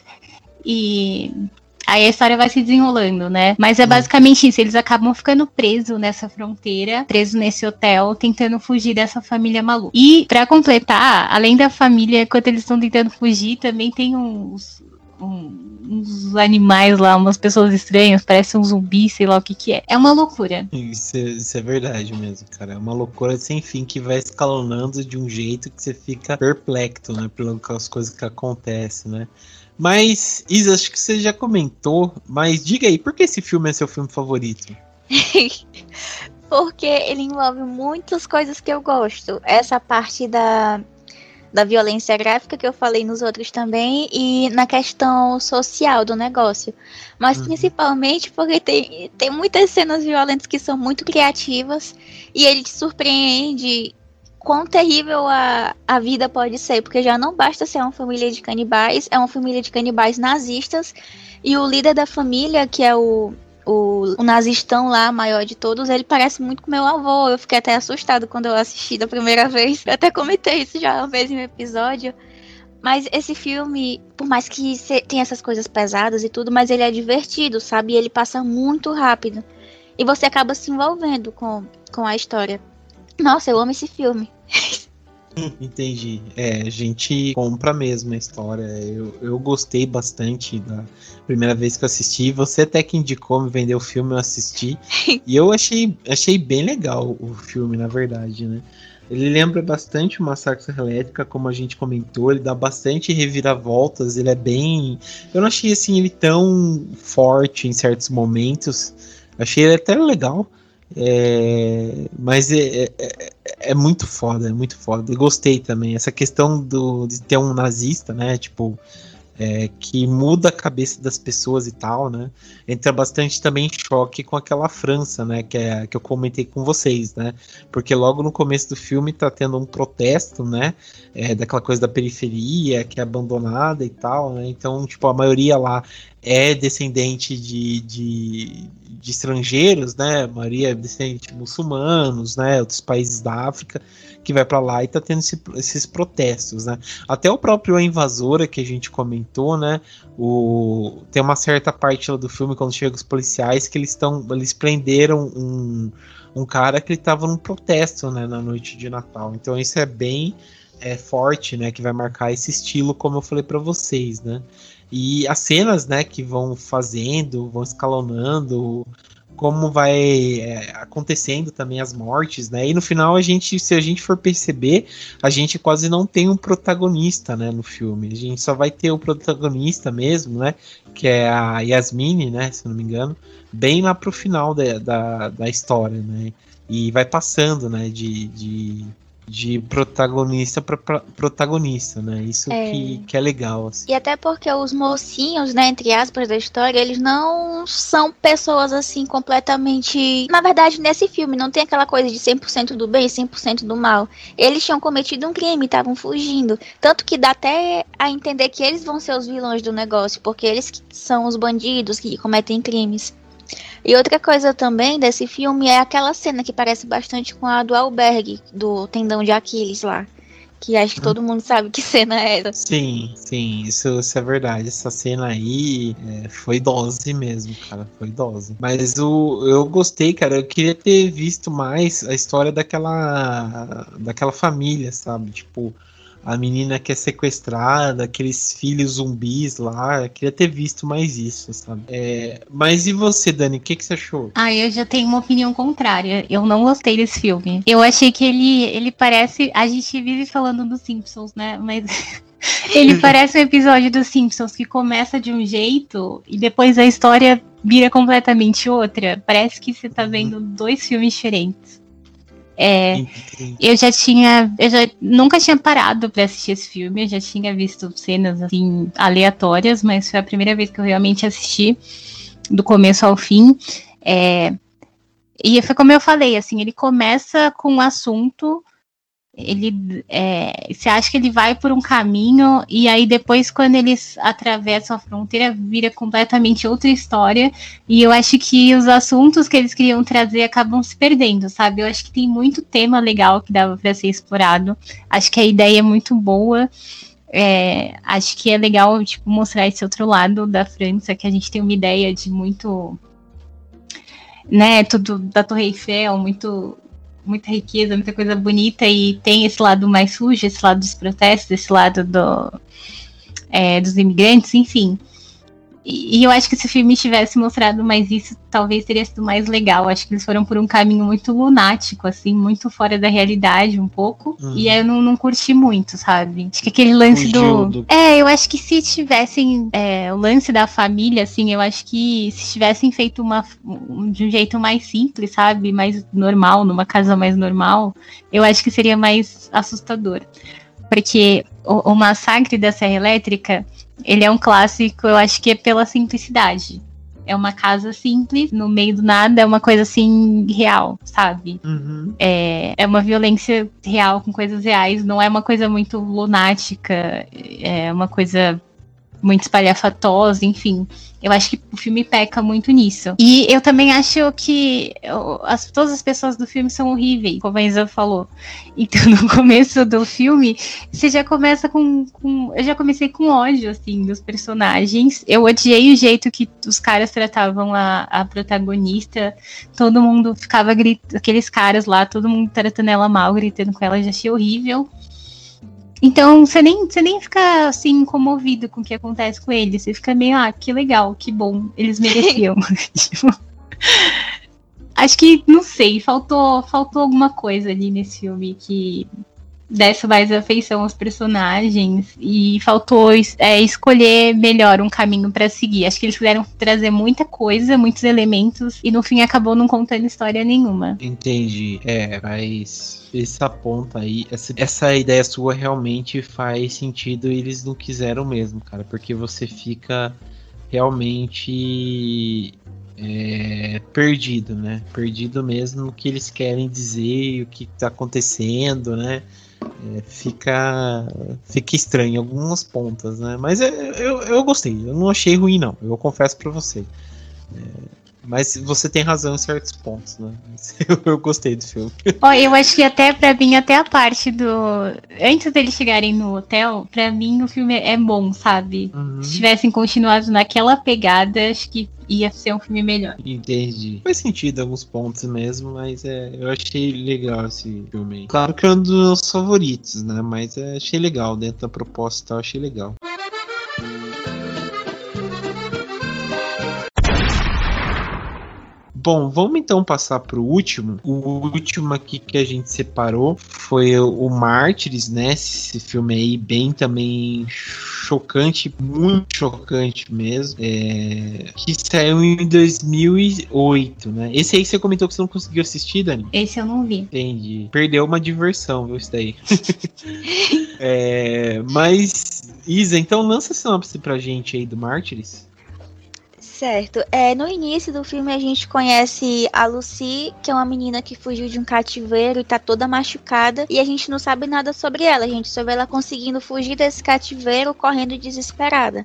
Speaker 2: e aí a história vai se desenrolando, né? Mas é hum. basicamente isso, eles acabam ficando presos nessa fronteira, presos nesse hotel, tentando fugir dessa família maluca. E para completar, além da família, enquanto eles estão tentando fugir, também tem uns uns animais lá, umas pessoas estranhas, parece um zumbi, sei lá o que que é. É uma loucura.
Speaker 1: Isso é, isso é verdade mesmo, cara. É uma loucura sem fim que vai escalonando de um jeito que você fica perplexo, né? Pelas coisas que acontecem, né? Mas, Isa, acho que você já comentou, mas diga aí, por que esse filme é seu filme favorito? (laughs)
Speaker 3: Porque ele envolve muitas coisas que eu gosto. Essa parte da da violência gráfica que eu falei nos outros também e na questão social do negócio. Mas uhum. principalmente porque tem, tem muitas cenas violentas que são muito criativas e ele te surpreende quão terrível a, a vida pode ser, porque já não basta ser uma família de canibais, é uma família de canibais nazistas e o líder da família, que é o o, o nazistão lá, maior de todos, ele parece muito com meu avô. Eu fiquei até assustado quando eu assisti da primeira (laughs) vez. Eu até comentei isso já uma vez em um episódio. Mas esse filme, por mais que tenha essas coisas pesadas e tudo, mas ele é divertido, sabe? E ele passa muito rápido. E você acaba se envolvendo com, com a história. Nossa, eu amo esse filme. (laughs) (laughs)
Speaker 1: Entendi. É, a gente compra mesmo a história. Eu, eu gostei bastante da primeira vez que eu assisti. Você até que indicou me vender o filme, eu assisti. (laughs) e eu achei, achei bem legal o filme, na verdade, né? Ele lembra bastante o Massacre Elétrica, como a gente comentou. Ele dá bastante reviravoltas. Ele é bem. Eu não achei assim ele tão forte em certos momentos. Achei ele até legal. É, mas é, é, é, muito foda, é muito foda. Gostei também. Essa questão do, de ter um nazista, né? Tipo, é, que muda a cabeça das pessoas e tal, né? Entra bastante também em choque com aquela França, né? Que, é, que eu comentei com vocês, né? Porque logo no começo do filme tá tendo um protesto, né? É, daquela coisa da periferia que é abandonada e tal, né? Então, tipo, a maioria lá é descendente de, de, de estrangeiros, né? A maioria é descendente de muçulmanos, né? Outros países da África que vai para lá e tá tendo esse, esses protestos, né? Até o próprio A Invasora que a gente comentou, né? O, tem uma certa parte do filme quando chega os policiais que eles estão, eles prenderam um, um cara que ele tava num protesto, né? Na noite de Natal. Então isso é bem é, forte, né? Que vai marcar esse estilo, como eu falei para vocês, né? E as cenas, né, que vão fazendo, vão escalonando, como vai é, acontecendo também as mortes, né? E no final a gente, se a gente for perceber, a gente quase não tem um protagonista, né, no filme. A gente só vai ter o protagonista mesmo, né? Que é a Yasmine, né? Se não me engano, bem lá pro final da, da, da história, né? E vai passando, né? de, de de protagonista para protagonista, né? Isso é. Que, que é legal. Assim.
Speaker 3: E até porque os mocinhos, né, entre aspas, da história, eles não são pessoas assim completamente. Na verdade, nesse filme não tem aquela coisa de 100% do bem e 100% do mal. Eles tinham cometido um crime, estavam fugindo. Tanto que dá até a entender que eles vão ser os vilões do negócio, porque eles são os bandidos que cometem crimes. E outra coisa também desse filme é aquela cena que parece bastante com a do albergue, do tendão de Aquiles lá. Que acho que todo mundo sabe que (laughs) cena é essa.
Speaker 1: Sim, sim, isso, isso é verdade. Essa cena aí é, foi dose mesmo, cara. Foi dose. Mas o, eu gostei, cara. Eu queria ter visto mais a história daquela, daquela família, sabe? Tipo, a menina que é sequestrada, aqueles filhos zumbis lá. Eu queria ter visto mais isso, sabe? É, mas e você, Dani? O que, que você achou?
Speaker 2: Ah, eu já tenho uma opinião contrária. Eu não gostei desse filme. Eu achei que ele, ele parece. A gente vive falando dos Simpsons, né? Mas. (laughs) Ele (laughs) parece um episódio dos Simpsons que começa de um jeito e depois a história vira completamente outra. Parece que você tá vendo dois filmes diferentes. É, eu já tinha, eu já nunca tinha parado para assistir esse filme, eu já tinha visto cenas assim aleatórias, mas foi a primeira vez que eu realmente assisti do começo ao fim. É, e foi como eu falei, assim, ele começa com um assunto ele é, você acha que ele vai por um caminho e aí depois quando eles atravessam a fronteira vira completamente outra história e eu acho que os assuntos que eles queriam trazer acabam se perdendo, sabe? Eu acho que tem muito tema legal que dava para ser explorado. Acho que a ideia é muito boa. É, acho que é legal tipo mostrar esse outro lado da França que a gente tem uma ideia de muito né, tudo da Torre Eiffel, muito muita riqueza, muita coisa bonita e tem esse lado mais sujo, esse lado dos protestos, esse lado do, é, dos imigrantes, enfim. E, eu acho que se o filme tivesse mostrado mais isso, talvez teria sido mais legal. Acho que eles foram por um caminho muito lunático, assim, muito fora da realidade um pouco. Uhum. E aí eu não, não curti muito, sabe? Acho que aquele lance do... do... É, eu acho que se tivessem é, o lance da família, assim, eu acho que se tivessem feito uma de um jeito mais simples, sabe? Mais normal, numa casa mais normal, eu acho que seria mais assustador. Porque o, o massacre da Serra Elétrica ele é um clássico, eu acho que é pela simplicidade. É uma casa simples, no meio do nada, é uma coisa assim, real, sabe? Uhum. É, é uma violência real com coisas reais, não é uma coisa muito lunática, é uma coisa muito espalhafatosa, enfim. Eu acho que o filme peca muito nisso. E eu também acho que as, todas as pessoas do filme são horríveis, como a Isa falou. Então, (laughs) no começo do filme, você já começa com, com. Eu já comecei com ódio, assim, dos personagens. Eu odiei o jeito que os caras tratavam a, a protagonista. Todo mundo ficava gritando, aqueles caras lá, todo mundo tratando ela mal, gritando com ela, já achei horrível. Então, você nem, você nem fica assim comovido com o que acontece com eles. Você fica meio, ah, que legal, que bom, eles mereciam. tipo, (laughs) (laughs) acho que, não sei, faltou, faltou alguma coisa ali nesse filme que desse mais afeição aos personagens e faltou é, escolher melhor um caminho para seguir. Acho que eles quiseram trazer muita coisa, muitos elementos e no fim acabou não contando história nenhuma.
Speaker 1: Entendi. É, mas essa ponta aí, essa, essa ideia sua realmente faz sentido e eles não quiseram mesmo, cara, porque você fica realmente é, perdido, né? Perdido mesmo no que eles querem dizer, o que tá acontecendo, né? É, fica fica estranho em algumas pontas, né? Mas eu, eu, eu, gostei, eu não achei ruim não, eu confesso para você. É, mas você tem razão em certos pontos, né? (laughs) Eu, eu gostei do filme.
Speaker 2: Ó, eu acho que até para mim, até a parte do. Antes deles chegarem no hotel, para mim o filme é bom, sabe? Uhum. Se tivessem continuado naquela pegada, acho que ia ser um filme melhor.
Speaker 1: Entendi. Faz sentido em alguns pontos mesmo, mas é, eu achei legal esse filme. Claro que é um dos meus favoritos, né? Mas é, achei legal. Dentro da proposta, eu achei legal. Bom, vamos então passar para o último. O último aqui que a gente separou foi o Mártires, né? Esse filme aí bem também chocante, muito chocante mesmo. É... Que saiu em 2008, né? Esse aí você comentou que você não conseguiu assistir, Dani?
Speaker 2: Esse eu não vi.
Speaker 1: Entendi. Perdeu uma diversão, viu, isso daí. (laughs) é... Mas, Isa, então lança a sinopse pra gente aí do Mártires.
Speaker 3: Certo. É, no início do filme a gente conhece a Lucy, que é uma menina que fugiu de um cativeiro e tá toda machucada. E a gente não sabe nada sobre ela. A gente só vê ela conseguindo fugir desse cativeiro, correndo desesperada.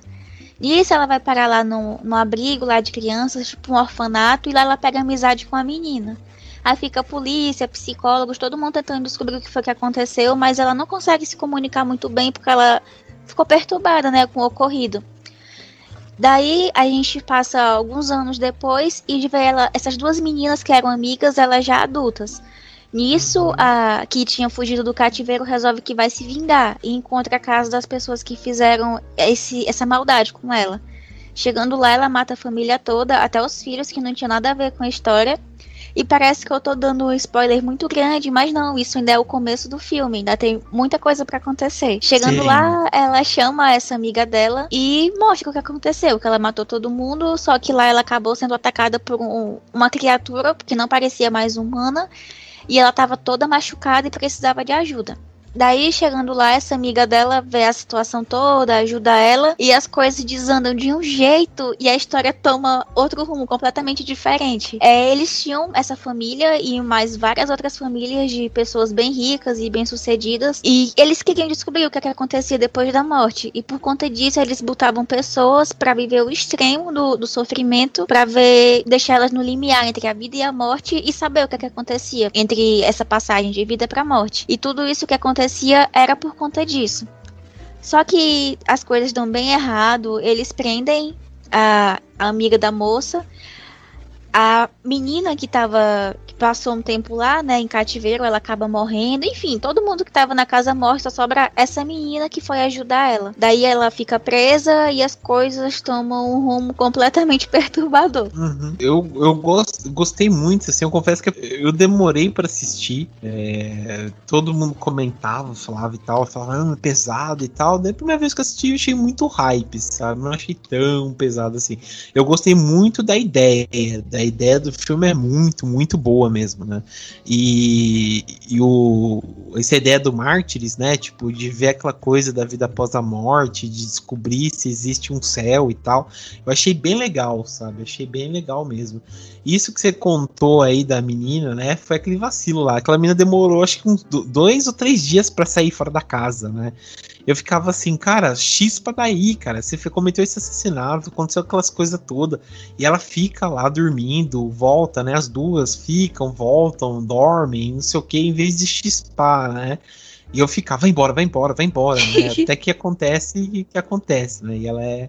Speaker 3: Nisso ela vai parar lá no, no abrigo lá de crianças, tipo um orfanato, e lá ela pega amizade com a menina. Aí fica a polícia, psicólogos, todo mundo tentando descobrir o que foi que aconteceu, mas ela não consegue se comunicar muito bem porque ela ficou perturbada, né, com o ocorrido. Daí a gente passa alguns anos depois e vê ela, essas duas meninas que eram amigas, elas já adultas. Nisso, a que tinha fugido do cativeiro resolve que vai se vingar e encontra a casa das pessoas que fizeram esse, essa maldade com ela. Chegando lá, ela mata a família toda, até os filhos, que não tinha nada a ver com a história. E parece que eu tô dando um spoiler muito grande, mas não, isso ainda é o começo do filme, ainda tem muita coisa para acontecer. Chegando Sim. lá, ela chama essa amiga dela e mostra o que aconteceu, que ela matou todo mundo, só que lá ela acabou sendo atacada por um, uma criatura que não parecia mais humana, e ela estava toda machucada e precisava de ajuda. Daí, chegando lá, essa amiga dela vê a situação toda, ajuda ela, e as coisas desandam de um jeito e a história toma outro rumo completamente diferente. É, eles tinham essa família e mais várias outras famílias de pessoas bem ricas e bem-sucedidas, e eles queriam descobrir o que, é que acontecia depois da morte, e por conta disso, eles botavam pessoas para viver o extremo do, do sofrimento, para ver, deixar elas no limiar entre a vida e a morte e saber o que, é que acontecia entre essa passagem de vida para morte. E tudo isso que aconteceu acontecia era por conta disso. Só que as coisas dão bem errado, eles prendem a, a amiga da moça, a menina que tava passou um tempo lá, né, em cativeiro, ela acaba morrendo. Enfim, todo mundo que tava na casa morre, só sobra essa menina que foi ajudar ela. Daí ela fica presa e as coisas tomam um rumo completamente (laughs) perturbador.
Speaker 1: Uhum. Eu, eu gost, gostei muito, assim, eu confesso que eu demorei para assistir. É, todo mundo comentava, falava e tal, falava, ah, pesado e tal. Daí a primeira vez que eu assisti, eu achei muito hype, sabe? Não achei tão pesado assim. Eu gostei muito da ideia. Da ideia do filme é muito, muito boa boa mesmo, né? E, e o, essa ideia do mártires, né? Tipo, de ver aquela coisa da vida após a morte, de descobrir se existe um céu e tal. Eu achei bem legal, sabe? achei bem legal mesmo. Isso que você contou aí da menina, né? Foi aquele vacilo lá. Aquela menina demorou, acho que uns dois ou três dias para sair fora da casa, né? eu ficava assim, cara, chispa daí, cara. Você cometeu esse assassinato, aconteceu aquelas coisas todas. E ela fica lá dormindo, volta, né? As duas ficam, voltam, dormem, não sei o que, em vez de chispar, né? E eu ficava, vai embora, vai embora, vai embora, né? (laughs) Até que acontece que acontece, né? E ela é,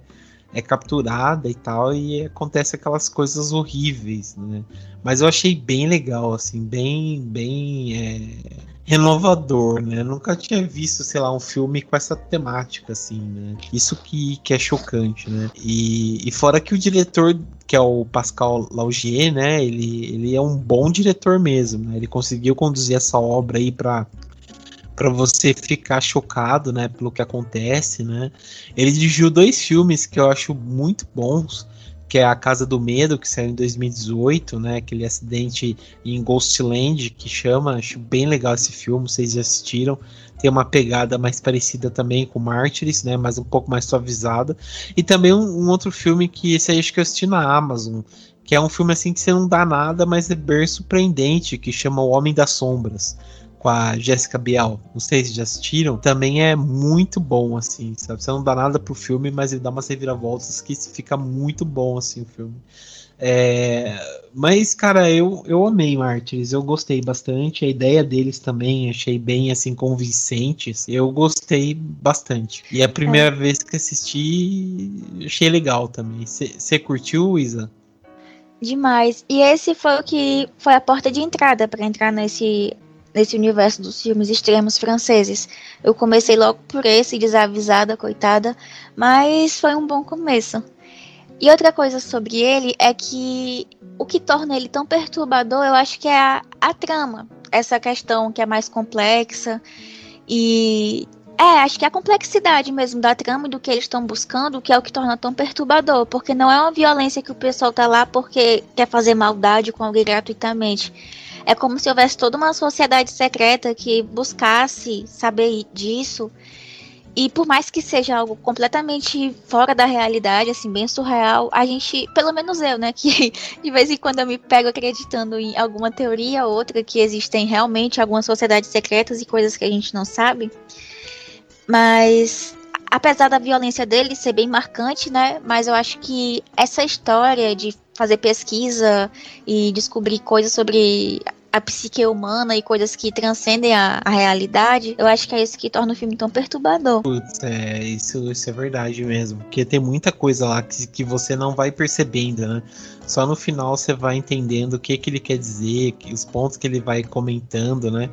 Speaker 1: é capturada e tal, e acontece aquelas coisas horríveis, né? Mas eu achei bem legal, assim, bem, bem. É renovador, né? nunca tinha visto, sei lá, um filme com essa temática, assim, né? Isso que, que é chocante, né? E, e fora que o diretor, que é o Pascal Laugier, né? Ele, ele é um bom diretor mesmo, né? Ele conseguiu conduzir essa obra aí para para você ficar chocado, né, pelo que acontece, né? Ele dirigiu dois filmes que eu acho muito bons, que é a Casa do Medo, que saiu em 2018, né? Aquele acidente em Ghostland que chama, acho bem legal esse filme, vocês já assistiram. Tem uma pegada mais parecida também com Mártires, né? Mas um pouco mais suavizada. E também um, um, outro filme que esse aí acho que eu assisti na Amazon, que é um filme assim que você não dá nada, mas é bem surpreendente, que chama O Homem das Sombras com a Jessica Biel. Não sei se já assistiram. Também é muito bom, assim, sabe? Você não dá nada pro filme, mas ele dá umas reviravoltas que fica muito bom, assim, o filme. É, mas, cara, eu, eu amei Mártires, eu gostei bastante. A ideia deles também achei bem assim convincente. Eu gostei bastante. E a primeira é. vez que assisti, achei legal também. Você curtiu, Isa?
Speaker 3: Demais. E esse foi o que foi a porta de entrada para entrar nesse nesse universo dos filmes extremos franceses. Eu comecei logo por esse, desavisada, coitada, mas foi um bom começo. E outra coisa sobre ele é que o que torna ele tão perturbador, eu acho que é a, a trama. Essa questão que é mais complexa e é, acho que a complexidade mesmo da trama e do que eles estão buscando, que é o que torna tão perturbador, porque não é uma violência que o pessoal tá lá porque quer fazer maldade com alguém gratuitamente. É como se houvesse toda uma sociedade secreta que buscasse saber disso. E por mais que seja algo completamente fora da realidade, assim, bem surreal, a gente, pelo menos eu, né, (laughs) que de vez em quando eu me pego acreditando em alguma teoria ou outra que existem realmente algumas sociedades secretas e coisas que a gente não sabe. Mas apesar da violência dele ser bem marcante, né? Mas eu acho que essa história de fazer pesquisa e descobrir coisas sobre a psique humana e coisas que transcendem a, a, realidade, eu acho que é isso que torna o filme tão perturbador.
Speaker 1: Putz, é, isso, isso é verdade mesmo. Porque tem muita coisa lá que, que você não vai percebendo, né? Só no final você vai entendendo o que, que ele quer dizer, os pontos que ele vai comentando, né?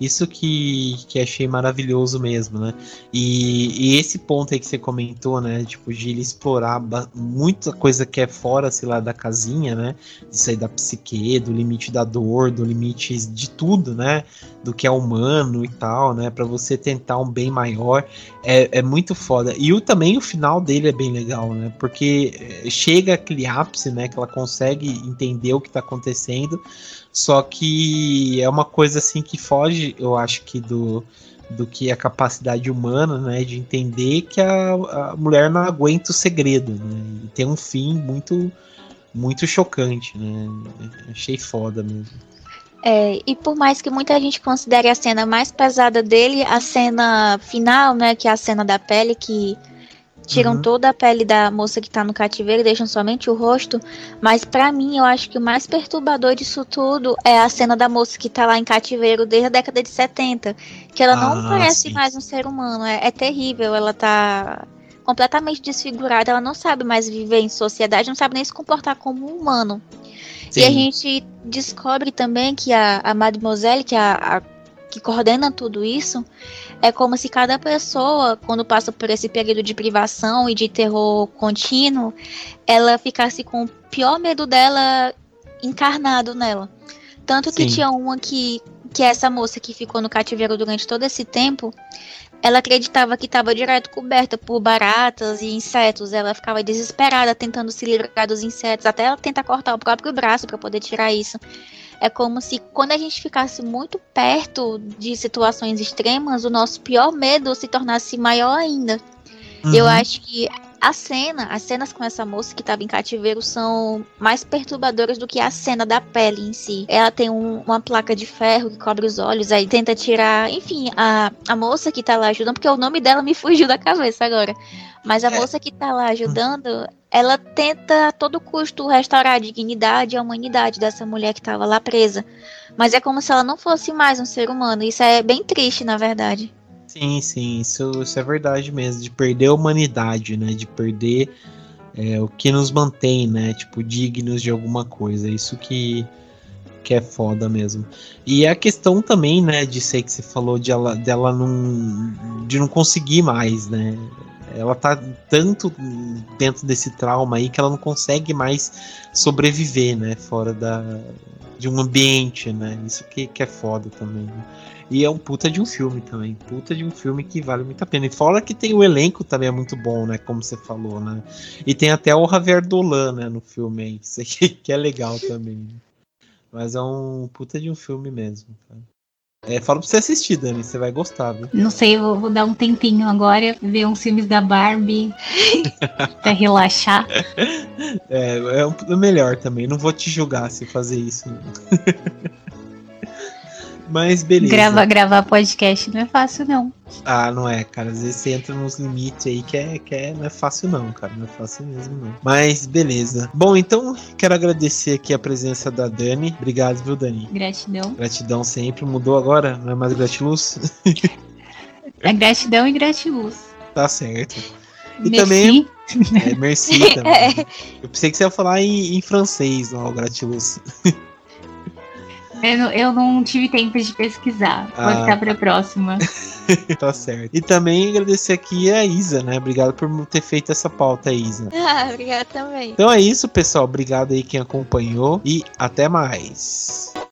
Speaker 1: Isso que, que achei maravilhoso mesmo, né? E, e, esse ponto aí que você comentou, né? Tipo, de ele explorar muita coisa que é fora, sei lá, da casinha, né? Isso aí da psique, do limite da dor, do limite de tudo, né? Do que é humano e tal, né? Para você tentar um bem maior. É, é muito foda. E o, também o final dele é bem legal, né? Porque eh, chega aquele ápice, né? Que ela consegue entender o que tá acontecendo só que é uma coisa assim que foge, eu acho que do, do que a capacidade humana, né, de entender que a, a mulher não aguenta o segredo, né, e tem um fim muito muito chocante, né, achei foda mesmo.
Speaker 3: É, e por mais que muita gente considere a cena mais pesada dele, a cena final, né, que é a cena da pele que tiram uhum. toda a pele da moça que tá no cativeiro e deixam somente o rosto. Mas para mim, eu acho que o mais perturbador disso tudo é a cena da moça que tá lá em cativeiro desde a década de 70. Que ela ah, não parece sim. mais um ser humano. É, é terrível. Ela tá completamente desfigurada. Ela não sabe mais viver em sociedade, não sabe nem se comportar como um humano. Sim. E a gente descobre também que a, a Mademoiselle, que é a, a que coordena tudo isso, é como se cada pessoa, quando passa por esse período de privação e de terror contínuo, ela ficasse com o pior medo dela encarnado nela. Tanto que Sim. tinha uma que, que é essa moça que ficou no cativeiro durante todo esse tempo, ela acreditava que estava direto coberta por baratas e insetos. Ela ficava desesperada tentando se livrar dos insetos, até ela tentar cortar o próprio braço para poder tirar isso. É como se quando a gente ficasse muito perto de situações extremas, o nosso pior medo se tornasse maior ainda. Uhum. Eu acho que a cena, as cenas com essa moça que estava em cativeiro são mais perturbadoras do que a cena da pele em si. Ela tem um, uma placa de ferro que cobre os olhos, aí tenta tirar. Enfim, a, a moça que tá lá ajudando, porque o nome dela me (laughs) fugiu da cabeça agora. Mas a é. moça que tá lá ajudando, ela tenta a todo custo restaurar a dignidade e a humanidade dessa mulher que estava lá presa. Mas é como se ela não fosse mais um ser humano. Isso é bem triste, na verdade.
Speaker 1: Sim, sim, isso, isso é verdade mesmo, de perder a humanidade, né? De perder é, o que nos mantém, né? Tipo, dignos de alguma coisa. Isso que, que é foda mesmo. E a questão também, né, de ser que você falou de ela, dela não, de não conseguir mais, né? Ela tá tanto dentro desse trauma aí que ela não consegue mais sobreviver, né? Fora da, de um ambiente, né? Isso que, que é foda também. Né? E é um puta de um filme também. Puta de um filme que vale muito a pena. E fora que tem o elenco também é muito bom, né? Como você falou, né? E tem até o Javier Dolan, né? No filme aí. (laughs) Isso aqui que é legal também. Mas é um puta de um filme mesmo, cara. É, fala pra você assistir, Dani, você vai gostar, viu?
Speaker 2: Não sei, vou, vou dar um tempinho agora, ver uns filmes da Barbie (laughs) pra relaxar.
Speaker 1: É, é o melhor também, não vou te julgar se fazer isso. Mas beleza.
Speaker 2: Gravar, gravar podcast não é fácil, não.
Speaker 1: Ah, não é, cara. Às vezes você entra nos limites aí que, é, que é, não é fácil, não, cara. Não é fácil mesmo, não. Mas beleza. Bom, então quero agradecer aqui a presença da Dani. Obrigado, viu, Dani?
Speaker 2: Gratidão.
Speaker 1: Gratidão sempre. Mudou agora? Não é mais gratiluz?
Speaker 2: é gratidão e gratiluz. (laughs)
Speaker 1: Tá certo. E merci. também. (laughs) É, merci também. Eu pensei que você ia falar em, em francês, ó, o gratiluz. (laughs)
Speaker 2: Eu não, eu não tive tempo de pesquisar. Vou ah. ficar pra próxima. (laughs)
Speaker 1: tá certo. E também agradecer aqui a Isa, né? Obrigado por ter feito essa pauta, Isa.
Speaker 3: Ah, obrigada também.
Speaker 1: Então é isso, pessoal. Obrigado aí quem acompanhou e até mais.